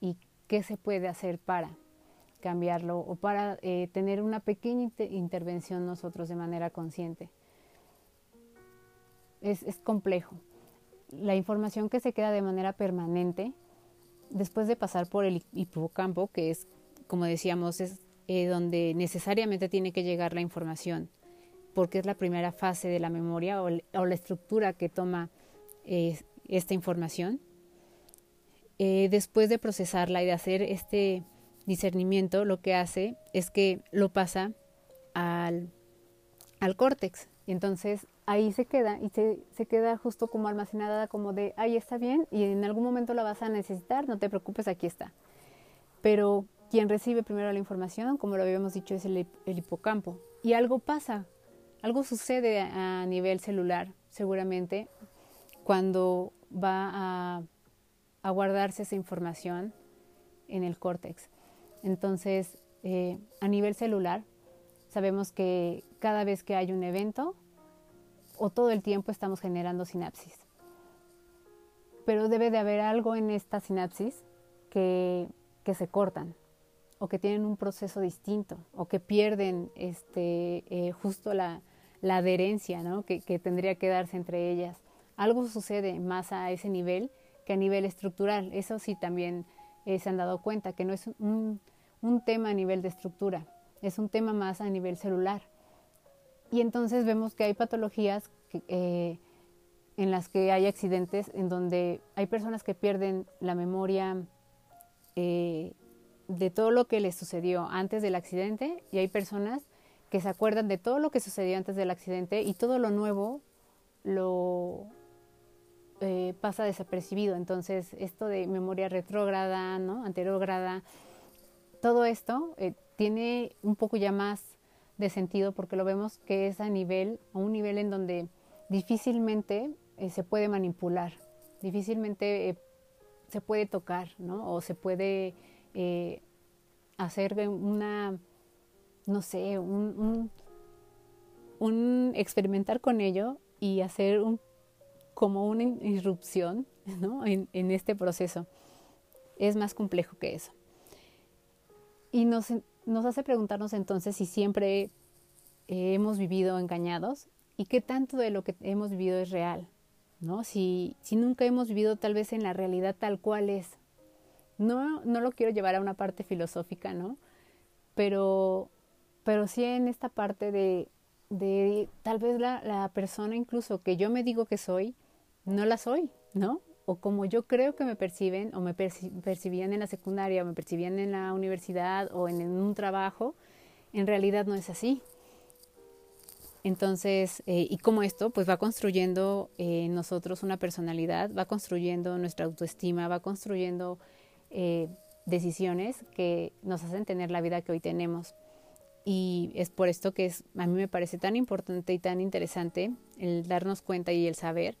y qué se puede hacer para cambiarlo o para eh, tener una pequeña intervención nosotros de manera consciente. Es, es, complejo. La información que se queda de manera permanente después de pasar por el hipocampo, que es, como decíamos, es eh, donde necesariamente tiene que llegar la información porque es la primera fase de la memoria o, la estructura que toma eh, esta información. Después de procesarla y de hacer este discernimiento, lo que hace es que lo pasa al, al córtex. Y entonces ahí se queda y se, se, queda justo como almacenada como de, ahí está bien y en algún momento la vas a necesitar, no te preocupes, aquí está. Pero quien recibe primero la información, como lo habíamos dicho, es el, el hipocampo. Y algo pasa algo sucede a nivel celular, seguramente, cuando va a, guardarse esa información en el córtex. Entonces, eh, a nivel celular, sabemos que cada vez que hay un evento, o todo el tiempo estamos generando sinapsis. Pero debe de haber algo en esta sinapsis que, que se cortan o que tienen un proceso distinto o que pierden este, eh, justo la, la adherencia ¿no? que, que, tendría que darse entre ellas. Algo sucede más a ese nivel que a nivel estructural. Eso sí también eh, se han dado cuenta, que no es un, un, tema a nivel de estructura, es un tema más a nivel celular. Y entonces vemos que hay patologías eh, en las que hay accidentes, en donde hay personas que pierden la memoria eh, de todo lo que les sucedió antes del accidente y hay personas que se acuerdan de todo lo que sucedió antes del accidente y todo lo nuevo lo eh, pasa desapercibido. Entonces, esto de memoria retrógrada, ¿no? anterógrada, todo esto eh, tiene un poco ya más de sentido porque lo vemos que es a nivel, a un nivel en donde difícilmente eh, se puede manipular, difícilmente se puede tocar, ¿no? O se puede hacer una, no sé, un, experimentar con ello y hacer un como una irrupción ¿no? en, este proceso. Es más complejo que eso. Y nos, nos hace preguntarnos entonces si siempre hemos vivido engañados y qué tanto de lo que hemos vivido es real, ¿no? Si, si nunca hemos vivido tal vez en la realidad tal cual es. No, no lo quiero llevar a una parte filosófica, ¿no? Pero, pero sí en esta parte de, de tal vez la, la persona incluso que yo me digo que soy, no la soy, ¿no? O como yo creo que me perciben, o me percibían en la secundaria, o me percibían en la universidad, o en, un trabajo, en realidad no es así. Entonces, eh, y como esto, pues va construyendo en eh, nosotros una personalidad, va construyendo nuestra autoestima, va construyendo eh, decisiones que nos hacen tener la vida que hoy tenemos. Y es por esto que a mí me parece tan importante y tan interesante el darnos cuenta y el saber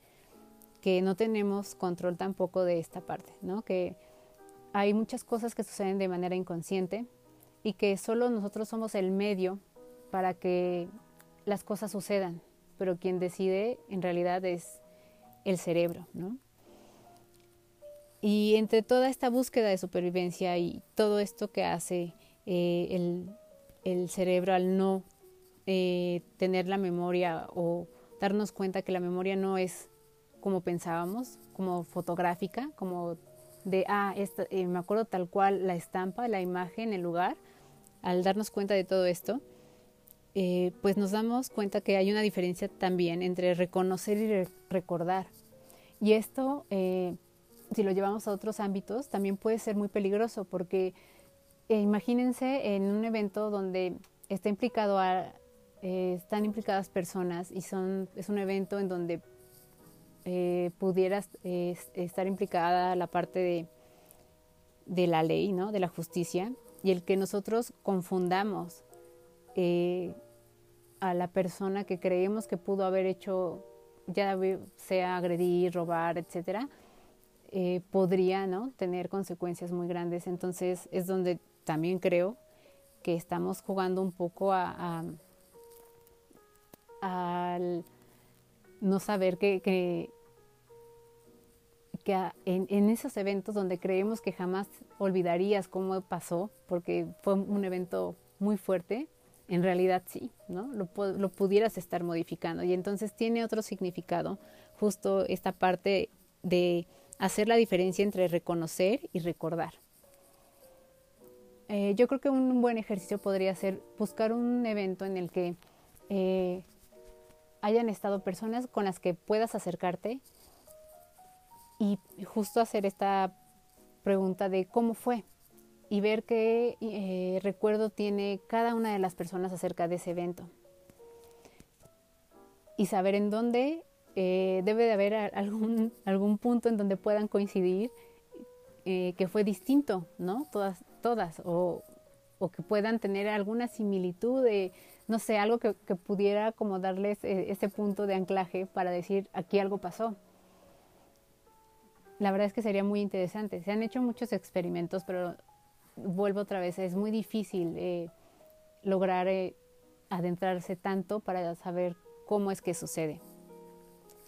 que no tenemos control tampoco de esta parte, ¿no? Que hay muchas cosas que suceden de manera inconsciente y que solo nosotros somos el medio para que las cosas sucedan, pero quien decide en realidad es el cerebro, ¿no? Y entre toda esta búsqueda de supervivencia y todo esto que hace eh, el, el, cerebro al no eh, tener la memoria o darnos cuenta que la memoria no es como pensábamos, como fotográfica, como de, ah, esta, eh, me acuerdo tal cual la estampa, la imagen, el lugar, al darnos cuenta de todo esto, eh, pues nos damos cuenta que hay una diferencia también entre reconocer y recordar. Y esto, eh, si lo llevamos a otros ámbitos, también puede ser muy peligroso porque imagínense en un evento donde está implicado a, están implicadas personas y son, es un evento en donde eh, pudiera estar implicada la parte de, de, la ley, ¿no? de la justicia, y el que nosotros confundamos eh, a la persona que creemos que pudo haber hecho, ya sea agredir, robar, etcétera, eh, podría ¿no? tener consecuencias muy grandes. Entonces es donde también creo que estamos jugando un poco a, al no saber que, que, en, en, esos eventos donde creemos que jamás olvidarías cómo pasó, porque fue un evento muy fuerte, en realidad sí, ¿no? Lo, lo pudieras estar modificando. Y entonces tiene otro significado, justo esta parte de hacer la diferencia entre reconocer y recordar. Eh, yo creo que un buen ejercicio podría ser buscar un evento en el que eh, hayan estado personas con las que puedas acercarte y justo hacer esta pregunta de cómo fue y ver qué eh, recuerdo tiene cada una de las personas acerca de ese evento y saber en dónde eh, debe de haber algún, algún punto en donde puedan coincidir eh, que fue distinto, ¿no? Todas, todas, o, o que puedan tener alguna similitud no sé, algo que, pudiera como darles eh, ese punto de anclaje para decir aquí algo pasó. La verdad es que sería muy interesante. Se han hecho muchos experimentos, pero vuelvo otra vez, es muy difícil eh, lograr eh, adentrarse tanto para saber cómo es que sucede.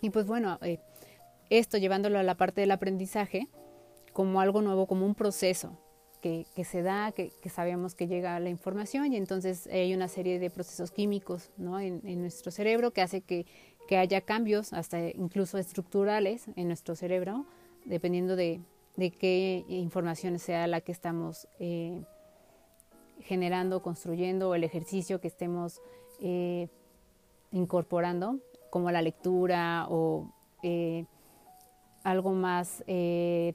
Y pues bueno, esto llevándolo a la parte del aprendizaje como algo nuevo, como un proceso que, se da, que, que, sabemos que llega la información y entonces hay una serie de procesos químicos ¿no? en, nuestro cerebro que hace que, que, haya cambios, hasta incluso estructurales en nuestro cerebro, dependiendo de, de qué información sea la que estamos eh, generando, construyendo o el ejercicio que estemos eh, incorporando, como la lectura o eh, algo más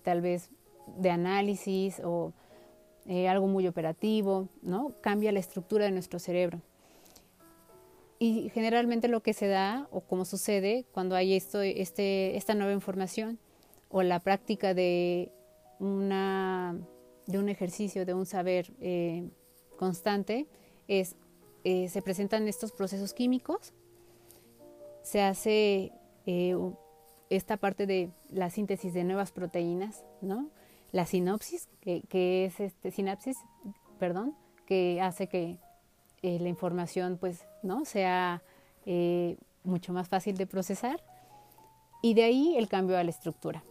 tal vez de análisis o eh, algo muy operativo, ¿no? Cambia la estructura de nuestro cerebro. Y generalmente lo que se da o como sucede cuando hay esto, este, esta nueva información o la práctica de, una, de un ejercicio, de un saber eh, constante, es eh, se presentan estos procesos químicos, se hace eh, esta parte de la síntesis de nuevas proteínas, ¿no? La sinopsis, que, es este sinapsis, perdón, que hace que eh, la información pues no sea eh, mucho más fácil de procesar y de ahí el cambio a la estructura.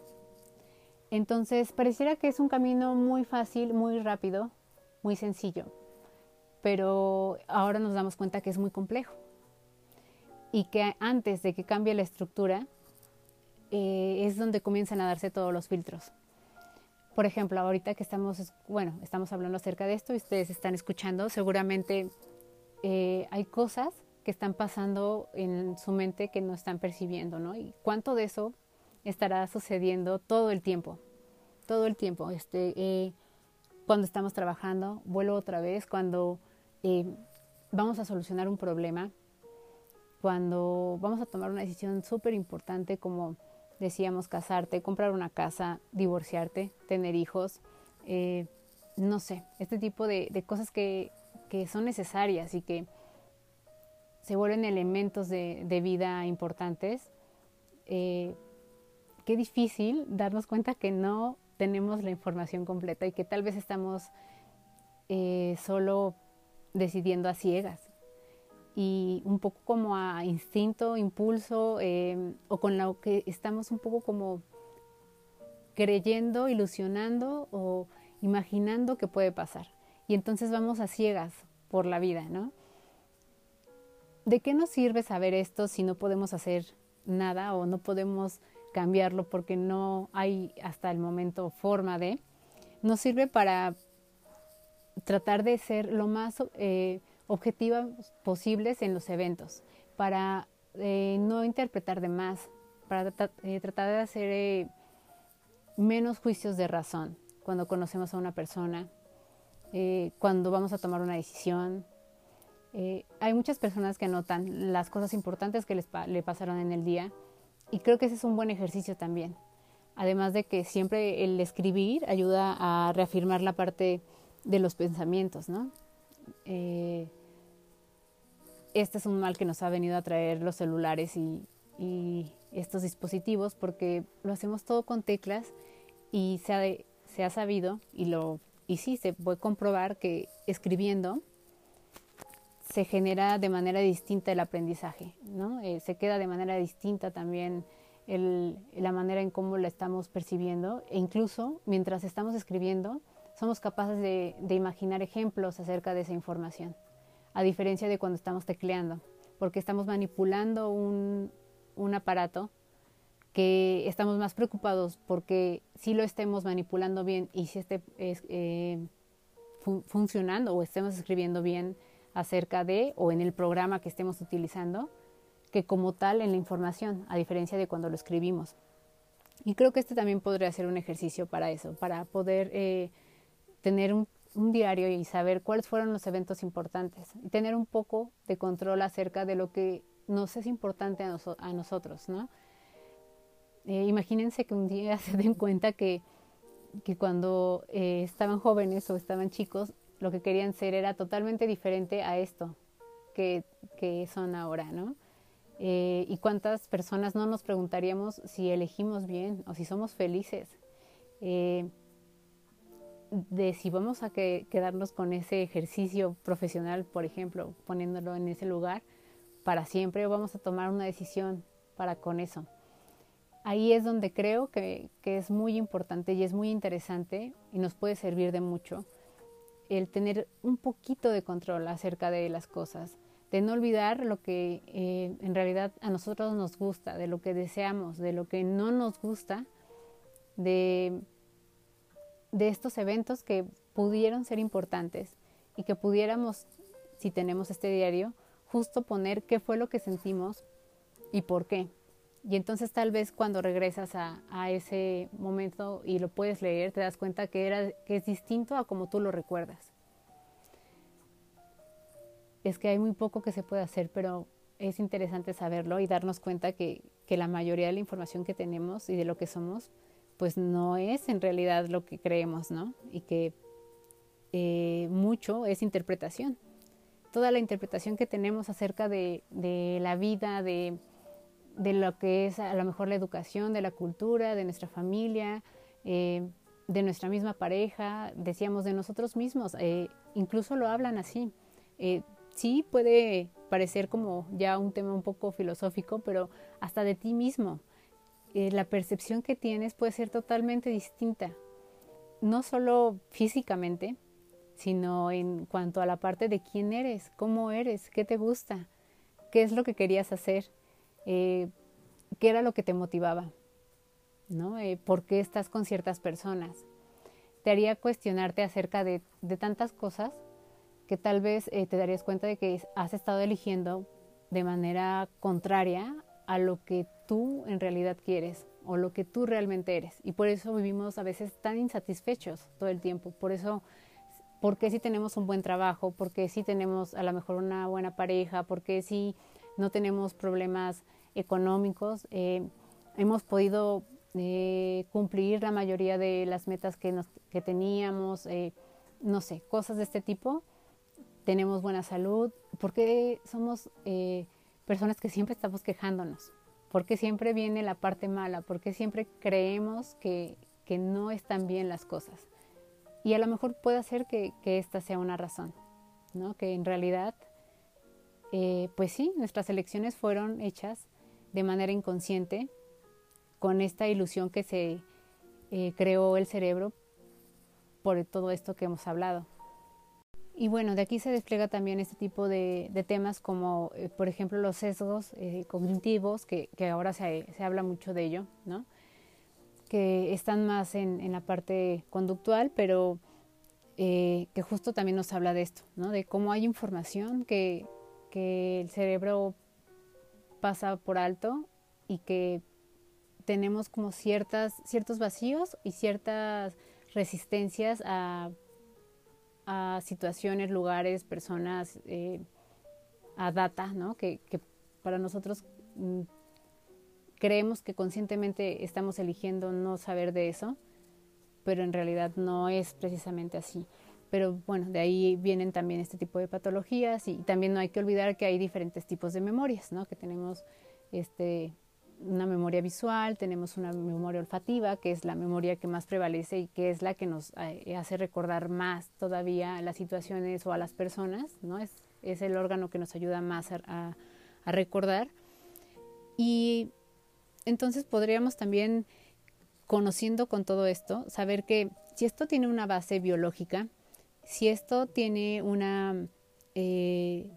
Entonces pareciera que es un camino muy fácil, muy rápido, muy sencillo, pero ahora nos damos cuenta que es muy complejo y que antes de que cambie la estructura eh, es donde comienzan a darse todos los filtros. Por ejemplo, ahorita que estamos, bueno, estamos hablando acerca de esto y ustedes están escuchando, seguramente eh, hay cosas que están pasando en su mente que no están percibiendo, ¿no? Y cuánto de eso estará sucediendo todo el tiempo, todo el tiempo. Este, eh, cuando estamos trabajando, vuelvo otra vez, cuando eh, vamos a solucionar un problema, cuando vamos a tomar una decisión súper importante como decíamos casarte, comprar una casa, divorciarte, tener hijos, eh, no sé, este tipo de, cosas que que son necesarias y que se vuelven elementos de, de vida importantes, eh, qué difícil darnos cuenta que no tenemos la información completa y que tal vez estamos eh, solo decidiendo a ciegas y un poco como a instinto, impulso eh, o con lo que estamos un poco como creyendo, ilusionando o imaginando que puede pasar y entonces vamos a ciegas por la vida, ¿no? ¿De qué nos sirve saber esto si no podemos hacer nada o no podemos cambiarlo porque no hay hasta el momento forma de? Nos sirve para tratar de ser lo más eh, objetivas posibles en los eventos, para eh, no interpretar de más, para eh, tratar de hacer eh, menos juicios de razón cuando conocemos a una persona, eh, cuando vamos a tomar una decisión. Eh, hay muchas personas que notan las cosas importantes que les pa le pasaron en el día y creo que ese es un buen ejercicio también. Además de que siempre el escribir ayuda a reafirmar la parte de los pensamientos, ¿no? Eh, este es un mal que nos ha venido a traer los celulares y, y estos dispositivos porque lo hacemos todo con teclas y se ha, sabido y lo y sí, se puede comprobar que escribiendo se genera de manera distinta el aprendizaje, ¿no? Eh, se queda de manera distinta también la manera en cómo la estamos percibiendo e incluso mientras estamos escribiendo somos capaces de imaginar ejemplos acerca de esa información, a diferencia de cuando estamos tecleando, porque estamos manipulando un, un aparato que estamos más preocupados porque si lo estemos manipulando bien y si esté eh, fun funcionando o estemos escribiendo bien acerca de o en el programa que estemos utilizando que como tal en la información, a diferencia de cuando lo escribimos. Y creo que este también podría ser un ejercicio para eso, para poder eh, tener un, un, diario y saber cuáles fueron los eventos importantes y tener un poco de control acerca de lo que nos es importante a, nos a nosotros, ¿no? Eh, imagínense que un día se den cuenta que, que cuando eh, estaban jóvenes o estaban chicos, lo que querían ser era totalmente diferente a esto que, que son ahora, ¿no? Eh, y cuántas personas no nos preguntaríamos si elegimos bien o si somos felices, eh, de si vamos a que, quedarnos con ese ejercicio profesional, por ejemplo, poniéndolo en ese lugar para siempre o vamos a tomar una decisión para con eso. ahí es donde creo que, que, es muy importante y es muy interesante y nos puede servir de mucho el tener un poquito de control acerca de las cosas, de no olvidar lo que eh, en realidad a nosotros nos gusta, de lo que deseamos, de lo que no nos gusta, de, de estos eventos que pudieron ser importantes y que pudiéramos, si tenemos este diario, justo poner qué fue lo que sentimos y por qué. Y entonces tal vez cuando regresas a, ese momento y lo puedes leer, te das cuenta que, era, que es distinto a como tú lo recuerdas. Es que hay muy poco que se puede hacer, pero es interesante saberlo y darnos cuenta que, que la mayoría de la información que tenemos y de lo que somos, pues no es en realidad lo que creemos, ¿no? Y que eh, mucho es interpretación. Toda la interpretación que tenemos acerca de, la vida, de de lo que es a lo mejor la educación, de la cultura, de nuestra familia, eh, de nuestra misma pareja, decíamos de nosotros mismos, eh, incluso lo hablan así. Eh, sí puede parecer como ya un tema un poco filosófico, pero hasta de ti mismo. La percepción que tienes puede ser totalmente distinta, no solo físicamente, sino en cuanto a la parte de quién eres, cómo eres, qué te gusta, qué es lo que querías hacer eh, qué era lo que te motivaba, ¿no? Eh, ¿Por qué estás con ciertas personas? Te haría cuestionarte acerca de, tantas cosas que tal vez eh, te darías cuenta de que has estado eligiendo de manera contraria a lo que tú en realidad quieres o lo que tú realmente eres. Y por eso vivimos a veces tan insatisfechos todo el tiempo. Por eso, porque si tenemos un buen trabajo, porque si tenemos a lo mejor una buena pareja, porque si no tenemos problemas económicos, eh, hemos podido eh, cumplir la mayoría de las metas que, teníamos, eh, no sé, cosas de este tipo, tenemos buena salud, porque somos personas que siempre estamos quejándonos, porque siempre viene la parte mala, porque siempre creemos que, que no están bien las cosas. Y a lo mejor puede ser que, que esta sea una razón, ¿no? que en realidad eh, pues sí, nuestras elecciones fueron hechas de manera inconsciente, con esta ilusión que se eh, creó el cerebro por todo esto que hemos hablado. Y bueno, de aquí se despliega también este tipo de, temas como, eh, por ejemplo, los sesgos cognitivos, que, ahora se, habla mucho de ello, ¿no? que están más en, en la parte conductual, pero que justo también nos habla de esto, ¿no? de cómo hay información que que el cerebro pasa por alto y que tenemos como ciertas, ciertos vacíos y ciertas resistencias a, a situaciones, lugares, personas, eh, a data, ¿no? Que, que para nosotros mm, creemos que conscientemente estamos eligiendo no saber de eso, pero en realidad no es precisamente así. Pero bueno, de ahí vienen también este tipo de patologías y también no hay que olvidar que hay diferentes tipos de memorias, ¿no? Que tenemos este, una memoria visual, tenemos una memoria olfativa, que es la memoria que más prevalece y que es la que nos eh, hace recordar más todavía las situaciones o a las personas, ¿no? Es, es el órgano que nos ayuda más a, recordar. Y entonces podríamos también, conociendo con todo esto, saber que si esto tiene una base biológica, si esto tiene una, eh,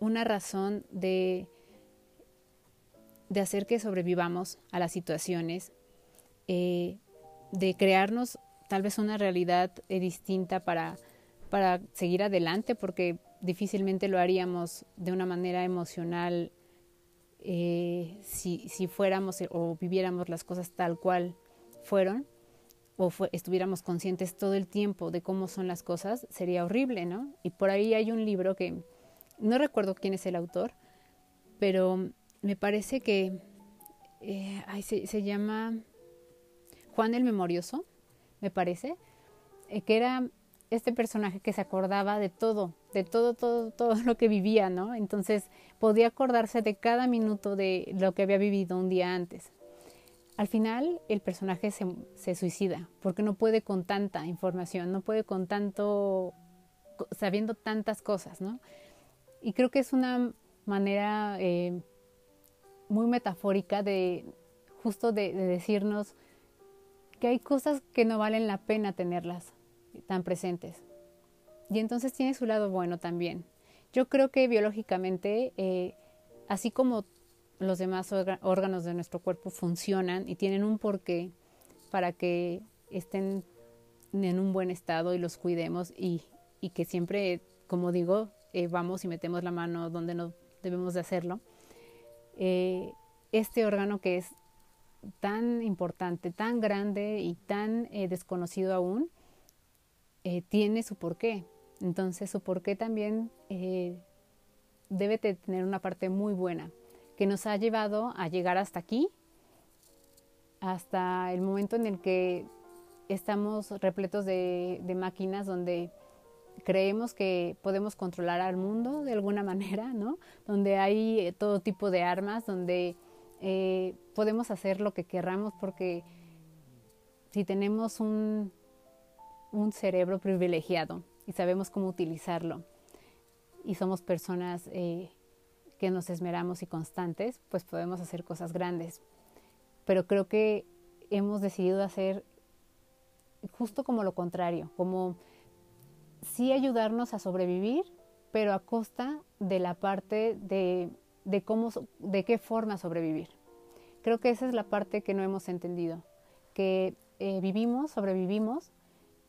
una razón de, de hacer que sobrevivamos a las situaciones, eh, de crearnos tal vez una realidad eh, distinta para, para seguir adelante, porque difícilmente lo haríamos de una manera emocional si, si fuéramos o viviéramos las cosas tal cual fueron o estuviéramos conscientes todo el tiempo de cómo son las cosas, sería horrible, ¿no? Y por ahí hay un libro que no recuerdo quién es el autor, pero me parece que eh, se, llama Juan el Memorioso, me parece, eh, que era este personaje que se acordaba de todo, de todo, todo, todo lo que vivía, ¿no? Entonces podía acordarse de cada minuto de lo que había vivido un día antes. Al final el personaje se, suicida porque no puede con tanta información, no puede con tanto, sabiendo tantas cosas, ¿no? Y creo que es una manera eh, muy metafórica de justo de, de decirnos que hay cosas que no valen la pena tenerlas tan presentes. Y entonces tiene su lado bueno también. Yo creo que biológicamente, eh, así como los demás órganos de nuestro cuerpo funcionan y tienen un porqué para que estén en un buen estado y los cuidemos y, y que siempre, como digo, eh, vamos y metemos la mano donde no debemos de hacerlo. Eh, este órgano que es tan importante, tan grande y tan eh, desconocido aún, tiene su porqué. Entonces su porqué también debe tener una parte muy buena que nos ha llevado a llegar hasta aquí, hasta el momento en el que estamos repletos de, máquinas donde creemos que podemos controlar al mundo de alguna manera, ¿no? Donde hay eh, todo tipo de armas, donde eh, podemos hacer lo que querramos porque si tenemos un, un cerebro privilegiado y sabemos cómo utilizarlo y somos personas eh, que nos esmeramos y constantes, pues podemos hacer cosas grandes. Pero creo que hemos decidido hacer justo como lo contrario, como sí ayudarnos a sobrevivir, pero a costa de la parte de, de cómo, de qué forma sobrevivir. Creo que esa es la parte que no hemos entendido, que eh, vivimos, sobrevivimos,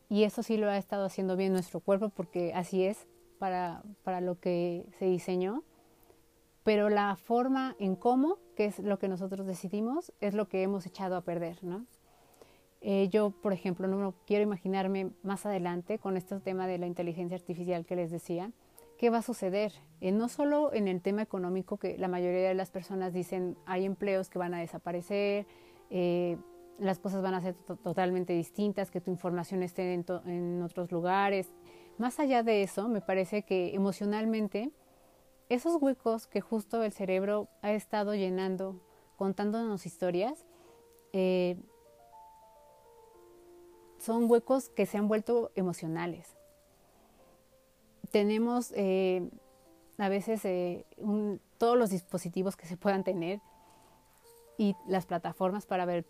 y eso sí lo ha estado haciendo bien nuestro cuerpo, porque así es para, para lo que se diseñó, pero la forma en cómo, que es lo que nosotros decidimos, es lo que hemos echado a perder, ¿no? Eh, yo, por ejemplo, no quiero imaginarme más adelante con este tema de la inteligencia artificial que les decía, qué va a suceder. Eh, no solo en el tema económico, que la mayoría de las personas dicen hay empleos que van a desaparecer, eh, las cosas van a ser totalmente distintas, que tu información esté en, otros lugares. Más allá de eso, me parece que emocionalmente esos huecos que justo el cerebro ha estado llenando, contándonos historias, eh, son huecos que se han vuelto emocionales. Tenemos eh, a veces eh, todos los dispositivos que se puedan tener y las plataformas para ver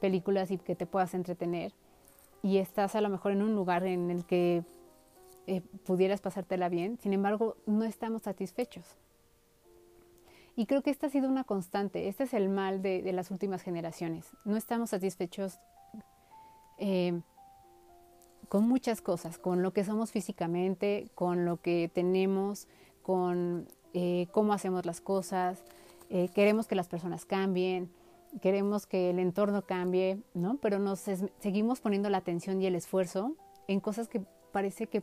películas y que te puedas entretener. Y estás a lo mejor en un lugar en el que eh, pudieras pasártela bien, sin embargo, no estamos satisfechos. Y creo que esta ha sido una constante, este es el mal de, las últimas generaciones. No estamos satisfechos con muchas cosas, con lo que somos físicamente, con lo que tenemos, con eh, cómo hacemos las cosas. queremos que las personas cambien, queremos que el entorno cambie, ¿no? Pero nos seguimos poniendo la atención y el esfuerzo en cosas que parece que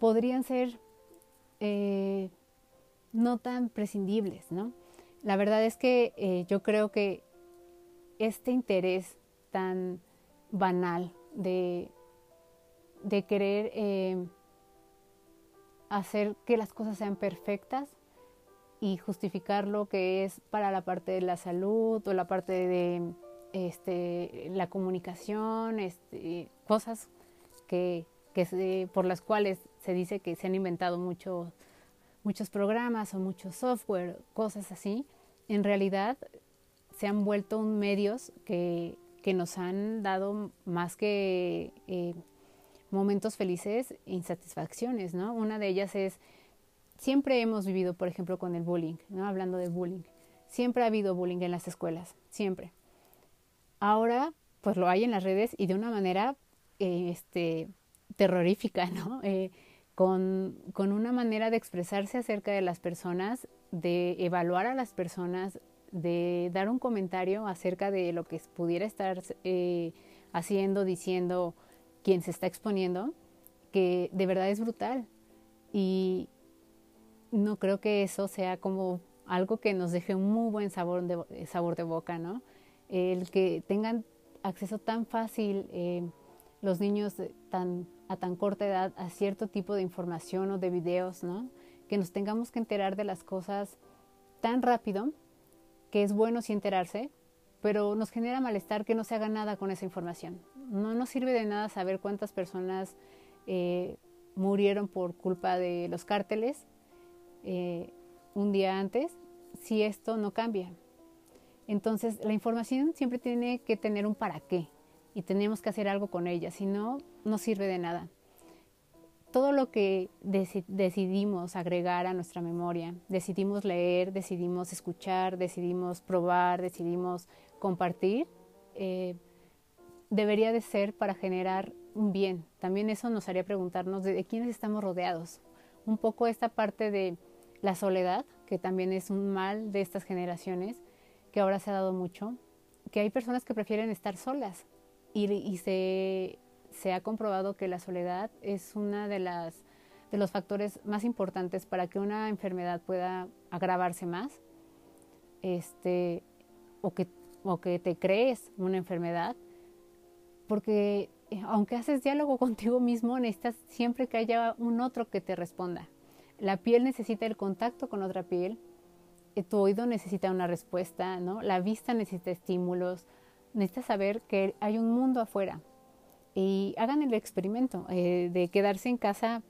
podrían ser eh, no tan prescindibles, ¿no? La verdad es que eh, yo creo que este interés tan banal de, de querer eh, hacer que las cosas sean perfectas y justificar lo que es para la parte de la salud o la parte de este, la comunicación, este, cosas que, que por las cuales se dice que se han inventado muchos muchos programas o mucho software, cosas así, en realidad se han vuelto medios que, que nos han dado más que eh, momentos felices e insatisfacciones, ¿no? Una de ellas es, siempre hemos vivido, por ejemplo, con el bullying, ¿no? Hablando de bullying. Siempre ha habido bullying en las escuelas, siempre. Ahora, pues lo hay en las redes y de una manera, eh, este, terrorífica, ¿no? Eh, con, con, una manera de expresarse acerca de las personas, de evaluar a las personas, de dar un comentario acerca de lo que pudiera estar eh, haciendo, diciendo quien se está exponiendo, que de verdad es brutal. Y no creo que eso sea como algo que nos deje un muy buen sabor de, sabor de boca, ¿no? El que tengan acceso tan fácil eh, los niños tan a tan corta edad a cierto tipo de información o de videos, ¿no? Que nos tengamos que enterar de las cosas tan rápido que es bueno sí enterarse, pero nos genera malestar que no se haga nada con esa información. No nos sirve de nada saber cuántas personas eh, murieron por culpa de los cárteles eh, un día antes si esto no cambia. Entonces, la información siempre tiene que tener un para qué y tenemos que hacer algo con ella, si no, no sirve de nada. Todo lo que decidimos agregar a nuestra memoria, decidimos leer, decidimos escuchar, decidimos probar, decidimos compartir, eh, debería de ser para generar un bien. También eso nos haría preguntarnos de, de quiénes estamos rodeados. Un poco esta parte de la soledad, que también es un mal de estas generaciones, que ahora se ha dado mucho, que hay personas que prefieren estar solas y, se, se, ha comprobado que la soledad es una de las de los factores más importantes para que una enfermedad pueda agravarse más, este, o que, o que te crees una enfermedad, porque eh, aunque haces diálogo contigo mismo, necesitas siempre que haya un otro que te responda. La piel necesita el contacto con otra piel, eh, tu oído necesita una respuesta, ¿no? La vista necesita estímulos, necesita saber que hay un mundo afuera. Y hagan el experimento eh, de quedarse en casa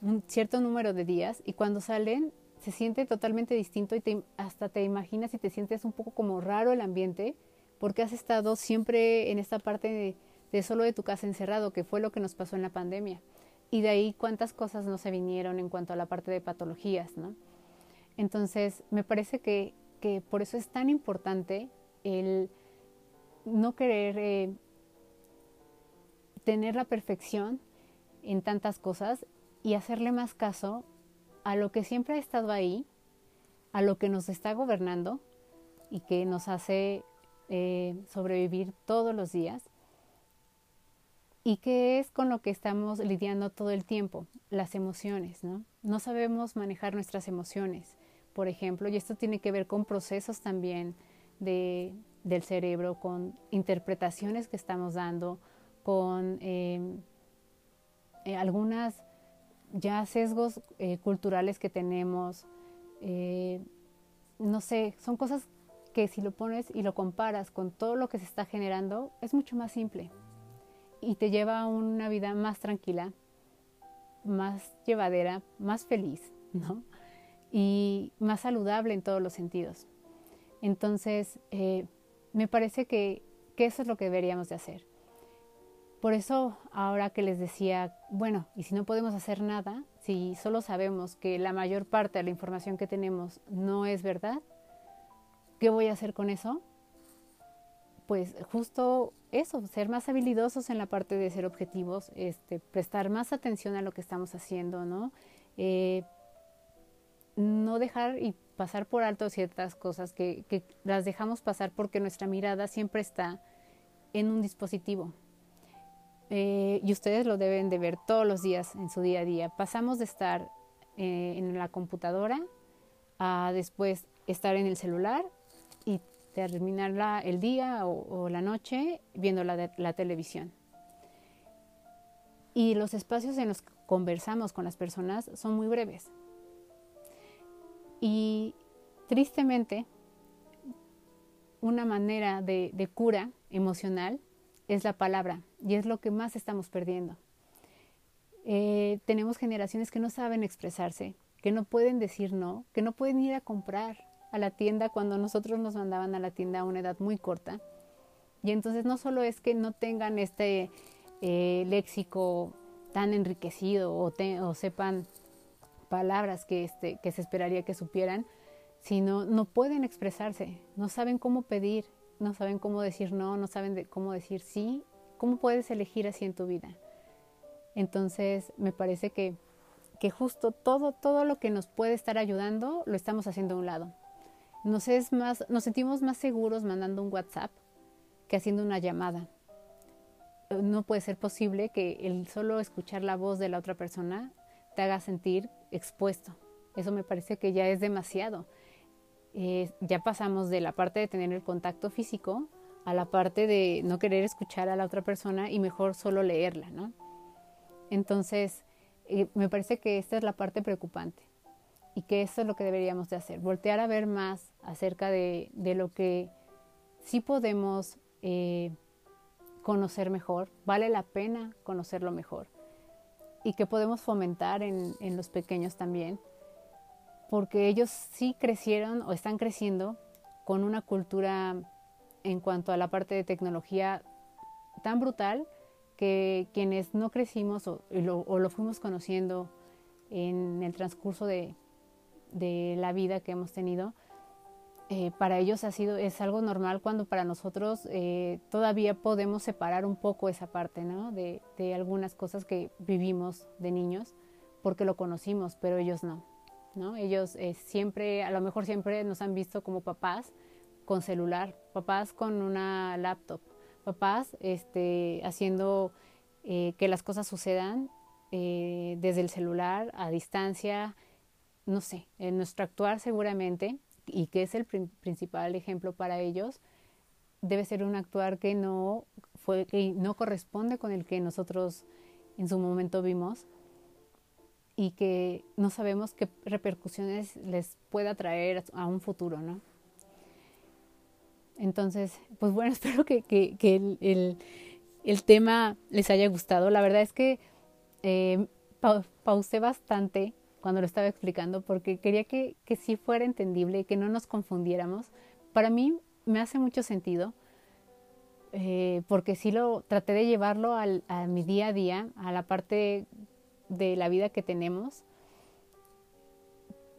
un cierto número de días y cuando salen se siente totalmente distinto y hasta te imaginas y te sientes un poco como raro el ambiente porque has estado siempre en esta parte de, solo de tu casa encerrado, que fue lo que nos pasó en la pandemia. Y de ahí cuántas cosas no se vinieron en cuanto a la parte de patologías, ¿no? Entonces, me parece que, por eso es tan importante el no querer eh, tener la perfección en tantas cosas y hacerle más caso a lo que siempre ha estado ahí, a lo que nos está gobernando y que nos hace eh, sobrevivir todos los días y que es con lo que estamos lidiando todo el tiempo, las emociones, ¿no? No sabemos manejar nuestras emociones por ejemplo, y esto tiene que ver con procesos también de, del cerebro, con interpretaciones que estamos dando, con em, eh, algunas ya sesgos eh, culturales que tenemos, eh, no sé, son cosas que si lo pones y lo comparas con todo lo que se está generando, es mucho más simple y te lleva a una vida más tranquila, más llevadera, más feliz, ¿no? y más saludable en todos los sentidos. Entonces, eh, me parece que, que eso es lo que deberíamos de hacer. Por eso, ahora que les decía, bueno, y si no podemos hacer nada, si solo sabemos que la mayor parte de la información que tenemos no es verdad, ¿qué voy a hacer con eso? Pues justo eso, ser más habilidosos en la parte de ser objetivos, este, prestar más atención a lo que estamos haciendo, ¿no? Eh, no dejar y pasar por alto ciertas cosas que, las dejamos pasar porque nuestra mirada siempre está en un dispositivo. Eh, y ustedes lo deben de ver todos los días en su día a día. Pasamos de estar eh, en la computadora a después estar en el celular y terminar el día o, la noche viendo la, la televisión. Y los espacios en los que conversamos con las personas son muy breves y tristemente, una manera de, cura emocional es la palabra y es lo que más estamos perdiendo. Eh, tenemos generaciones que no saben expresarse, que no pueden decir no, que no pueden ir a comprar a la tienda cuando nosotros nos mandaban a la tienda a una edad muy corta. Y entonces no solo es que no tengan este eh, léxico tan enriquecido o, o sepan palabras que, este, que se esperaría que supieran, sino no pueden expresarse, no saben cómo pedir, no saben cómo decir no, no saben cómo decir sí, cómo puedes elegir así en tu vida. Entonces, me parece que, que justo todo, todo lo que nos puede estar ayudando lo estamos haciendo a un lado. Nos, es más, nos sentimos más seguros mandando un WhatsApp que haciendo una llamada. No puede ser posible que el solo escuchar la voz de la otra persona te haga sentir expuesto. Eso me parece que ya es demasiado. Eh, ya pasamos de la parte de tener el contacto físico a la parte de no querer escuchar a la otra persona y mejor solo leerla, ¿no? Entonces, eh, me parece que esta es la parte preocupante y que eso es lo que deberíamos de hacer, voltear a ver más acerca de, lo que sí podemos eh, conocer mejor, vale la pena conocerlo mejor y que podemos fomentar en, en los pequeños también, porque ellos sí crecieron o están creciendo con una cultura en cuanto a la parte de tecnología tan brutal que quienes no crecimos o lo, fuimos conociendo en el transcurso de, la vida que hemos tenido, eh, para ellos ha sido, es algo normal cuando para nosotros eh, todavía podemos separar un poco esa parte de, algunas cosas que vivimos de niños porque lo conocimos, pero ellos no. ¿No? Ellos eh, siempre, a lo mejor siempre nos han visto como papás con celular, papás con una laptop, papás este, haciendo eh, que las cosas sucedan eh, desde el celular, a distancia, no sé, en nuestro actuar seguramente, y que es el principal ejemplo para ellos, debe ser un actuar que no, fue, que no corresponde con el que nosotros en su momento vimos y que no sabemos qué repercusiones les pueda traer a un futuro, ¿no? Entonces, pues bueno, espero que, el, tema les haya gustado. La verdad es que eh, pausé bastante cuando lo estaba explicando porque quería que, que sí fuera entendible, que no nos confundiéramos. Para mí me hace mucho sentido. Eh, porque sí lo traté de llevarlo al, a mi día a día, a la parte de la vida que tenemos,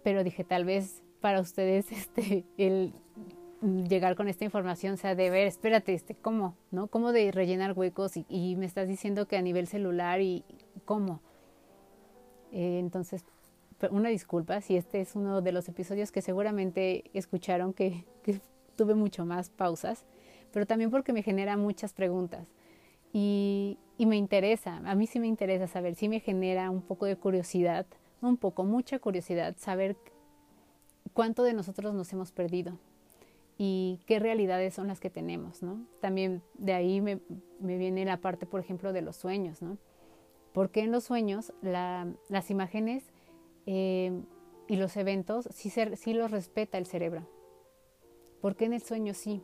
pero dije tal vez para ustedes este el llegar con esta información, sea, de ver, espérate, este, ¿cómo? ¿No? ¿Cómo de rellenar huecos? Y, me estás diciendo que a nivel celular y cómo. Eh, entonces, una disculpa si este es uno de los episodios que seguramente escucharon que, tuve mucho más pausas, pero también porque me genera muchas preguntas. Y, y me interesa, a mí sí me interesa saber, sí me genera un poco de curiosidad, un poco, mucha curiosidad, saber cuánto de nosotros nos hemos perdido y qué realidades son las que tenemos, ¿no? También de ahí me, viene la parte, por ejemplo, de los sueños, ¿no? Porque en los sueños las imágenes eh, y los eventos sí, sí los respeta el cerebro. ¿Por qué en el sueño sí?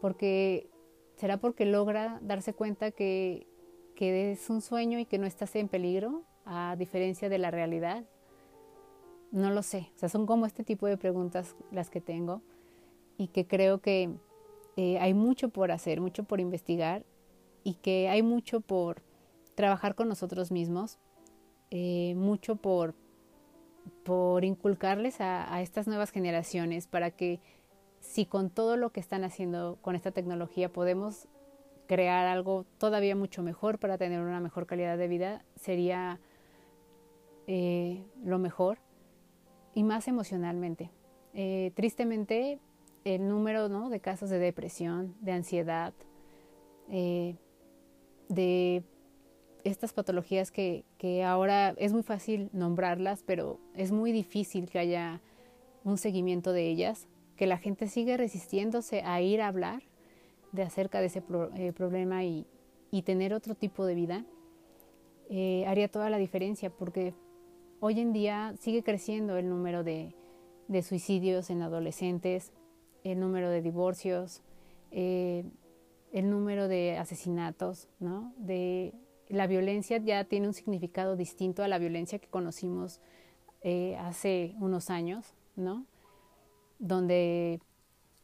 Porque será porque logra darse cuenta que, que es un sueño y que no estás en peligro, a diferencia de la realidad. No lo sé. O sea, son como este tipo de preguntas las que tengo y que creo que eh, hay mucho por hacer, mucho por investigar y que hay mucho por trabajar con nosotros mismos, eh, mucho por, por inculcarles a, a, estas nuevas generaciones para que si con todo lo que están haciendo con esta tecnología podemos crear algo todavía mucho mejor para tener una mejor calidad de vida, sería eh, lo mejor y más emocionalmente. tristemente, el número ¿no? de casos de depresión, de ansiedad, eh, de estas patologías que, que, ahora es muy fácil nombrarlas, pero es muy difícil que haya un seguimiento de ellas, que la gente sigue resistiéndose a ir a hablar de acerca de ese eh, problema y, y, tener otro tipo de vida, eh, haría toda la diferencia, porque hoy en día sigue creciendo el número de, de suicidios en adolescentes, el número de divorcios, eh, el número de asesinatos, ¿no? De la violencia ya tiene un significado distinto a la violencia que conocimos hace unos años, ¿no? Donde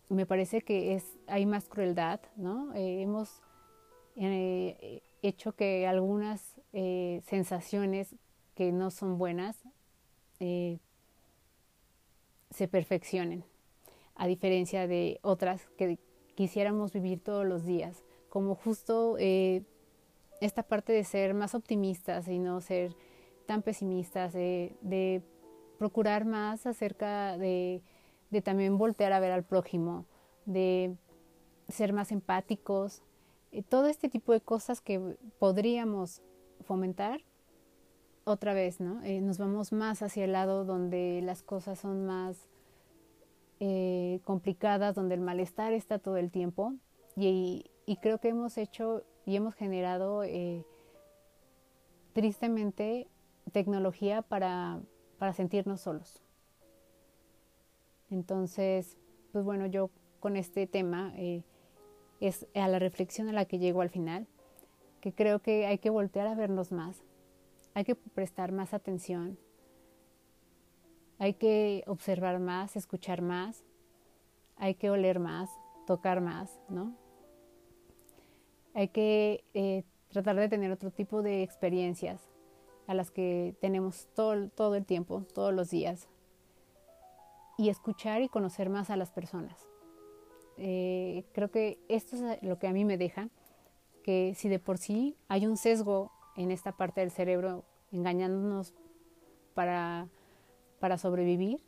me parece que es hay más crueldad, ¿no? Eh, hemos hecho que algunas sensaciones que no son buenas se perfeccionen, a diferencia de otras que quisiéramos vivir todos los días, como justo eh, esta parte de ser más optimistas y no ser tan pesimistas, de, procurar más acerca de, de, también voltear a ver al prójimo, de ser más empáticos, eh, todo este tipo de cosas que podríamos fomentar otra vez, ¿no? Eh, nos vamos más hacia el lado donde las cosas son más eh, complicadas, donde el malestar está todo el tiempo y, creo que hemos hecho y hemos generado tristemente tecnología para, para sentirnos solos. Entonces, pues bueno, yo con este tema eh, es a la reflexión a la que llego al final, que creo que hay que voltear a vernos más, hay que prestar más atención, hay que observar más, escuchar más, hay que oler más, tocar más, ¿no? Hay que eh, tratar de tener otro tipo de experiencias a las que tenemos todo, todo el tiempo, todos los días. Y escuchar y conocer más a las personas. Eh, creo que esto es lo que a mí me deja, que si de por sí hay un sesgo en esta parte del cerebro engañándonos para, para sobrevivir,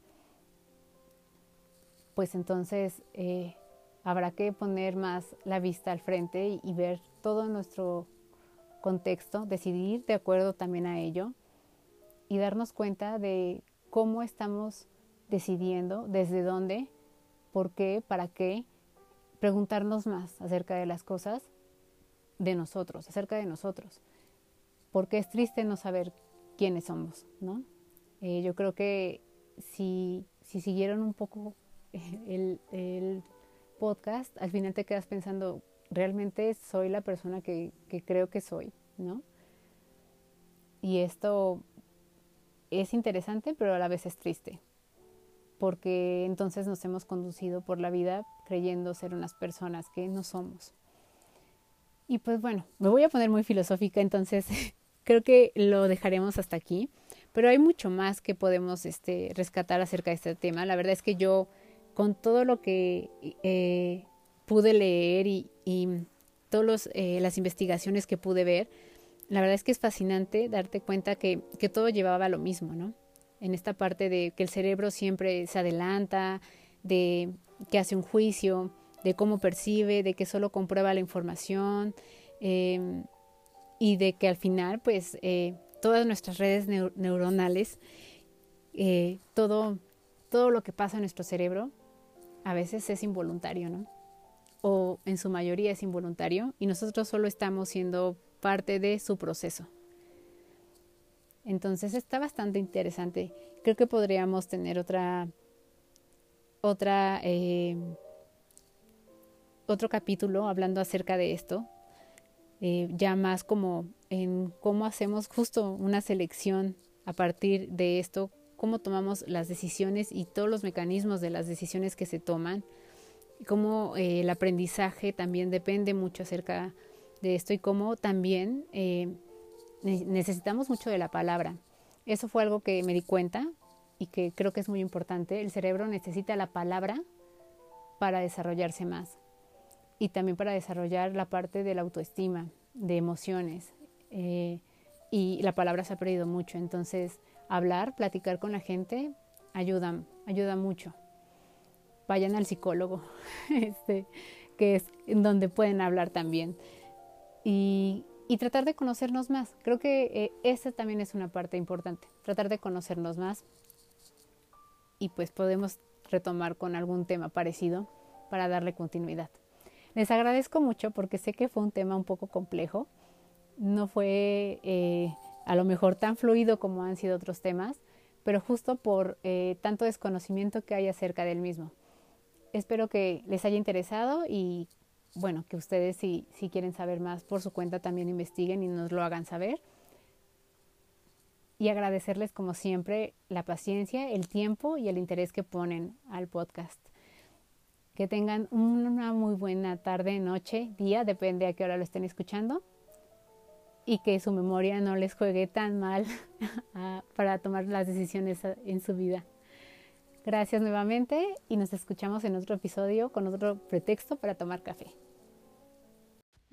pues entonces eh, habrá que poner más la vista al frente y, ver todo nuestro contexto, decidir de acuerdo también a ello y darnos cuenta de cómo estamos decidiendo, desde dónde, por qué, para qué, preguntarnos más acerca de las cosas de nosotros, acerca de nosotros, porque es triste no saber quiénes somos, ¿no? Eh, yo creo que si, si siguieron un poco el, el podcast, al final te quedas pensando, realmente soy la persona que, que creo que soy, ¿no? Y esto es interesante, pero a la vez es triste, porque entonces nos hemos conducido por la vida creyendo ser unas personas que no somos. Y pues bueno, me voy a poner muy filosófica, entonces creo que lo dejaremos hasta aquí, pero hay mucho más que podemos este, rescatar acerca de este tema. La verdad es que yo con todo lo que eh, pude leer y, todas eh, las investigaciones que pude ver, la verdad es que es fascinante darte cuenta que, todo llevaba lo mismo, ¿no? En esta parte de que el cerebro siempre se adelanta, de que hace un juicio, de cómo percibe, de que solo comprueba la información em, y de que al final, pues, eh, todas nuestras redes neuronales, todo, todo lo que pasa en nuestro cerebro a veces es involuntario, ¿no? O en su mayoría es involuntario y nosotros solo estamos siendo parte de su proceso. Entonces está bastante interesante. Creo que podríamos tener otra, otra, eh, otro capítulo hablando acerca de esto, eh, ya más como en cómo hacemos justo una selección a partir de esto, cómo tomamos las decisiones y todos los mecanismos de las decisiones que se toman, cómo eh, el aprendizaje también depende mucho acerca de esto y cómo también eh, necesitamos mucho de la palabra. Eso fue algo que me di cuenta y que creo que es muy importante. El cerebro necesita la palabra para desarrollarse más y también para desarrollar la parte de la autoestima, de emociones. Eh, y la palabra se ha perdido mucho. Entonces, hablar, platicar con la gente, ayuda, ayuda mucho. Vayan al psicólogo, este, que es donde pueden hablar también. Y, y tratar de conocernos más. Creo que eh, esa también es una parte importante, tratar de conocernos más. Y pues podemos retomar con algún tema parecido para darle continuidad. Les agradezco mucho porque sé que fue un tema un poco complejo. No fue eh, a lo mejor tan fluido como han sido otros temas, pero justo por eh, tanto desconocimiento que hay acerca del mismo. Espero que les haya interesado y bueno, que ustedes si, si quieren saber más por su cuenta también investiguen y nos lo hagan saber. Y agradecerles como siempre la paciencia, el tiempo y el interés que ponen al podcast. Que tengan una muy buena tarde, noche, día, depende a qué hora lo estén escuchando y que su memoria no les juegue tan mal para tomar las decisiones en su vida. Gracias nuevamente y nos escuchamos en otro episodio con otro pretexto para tomar café.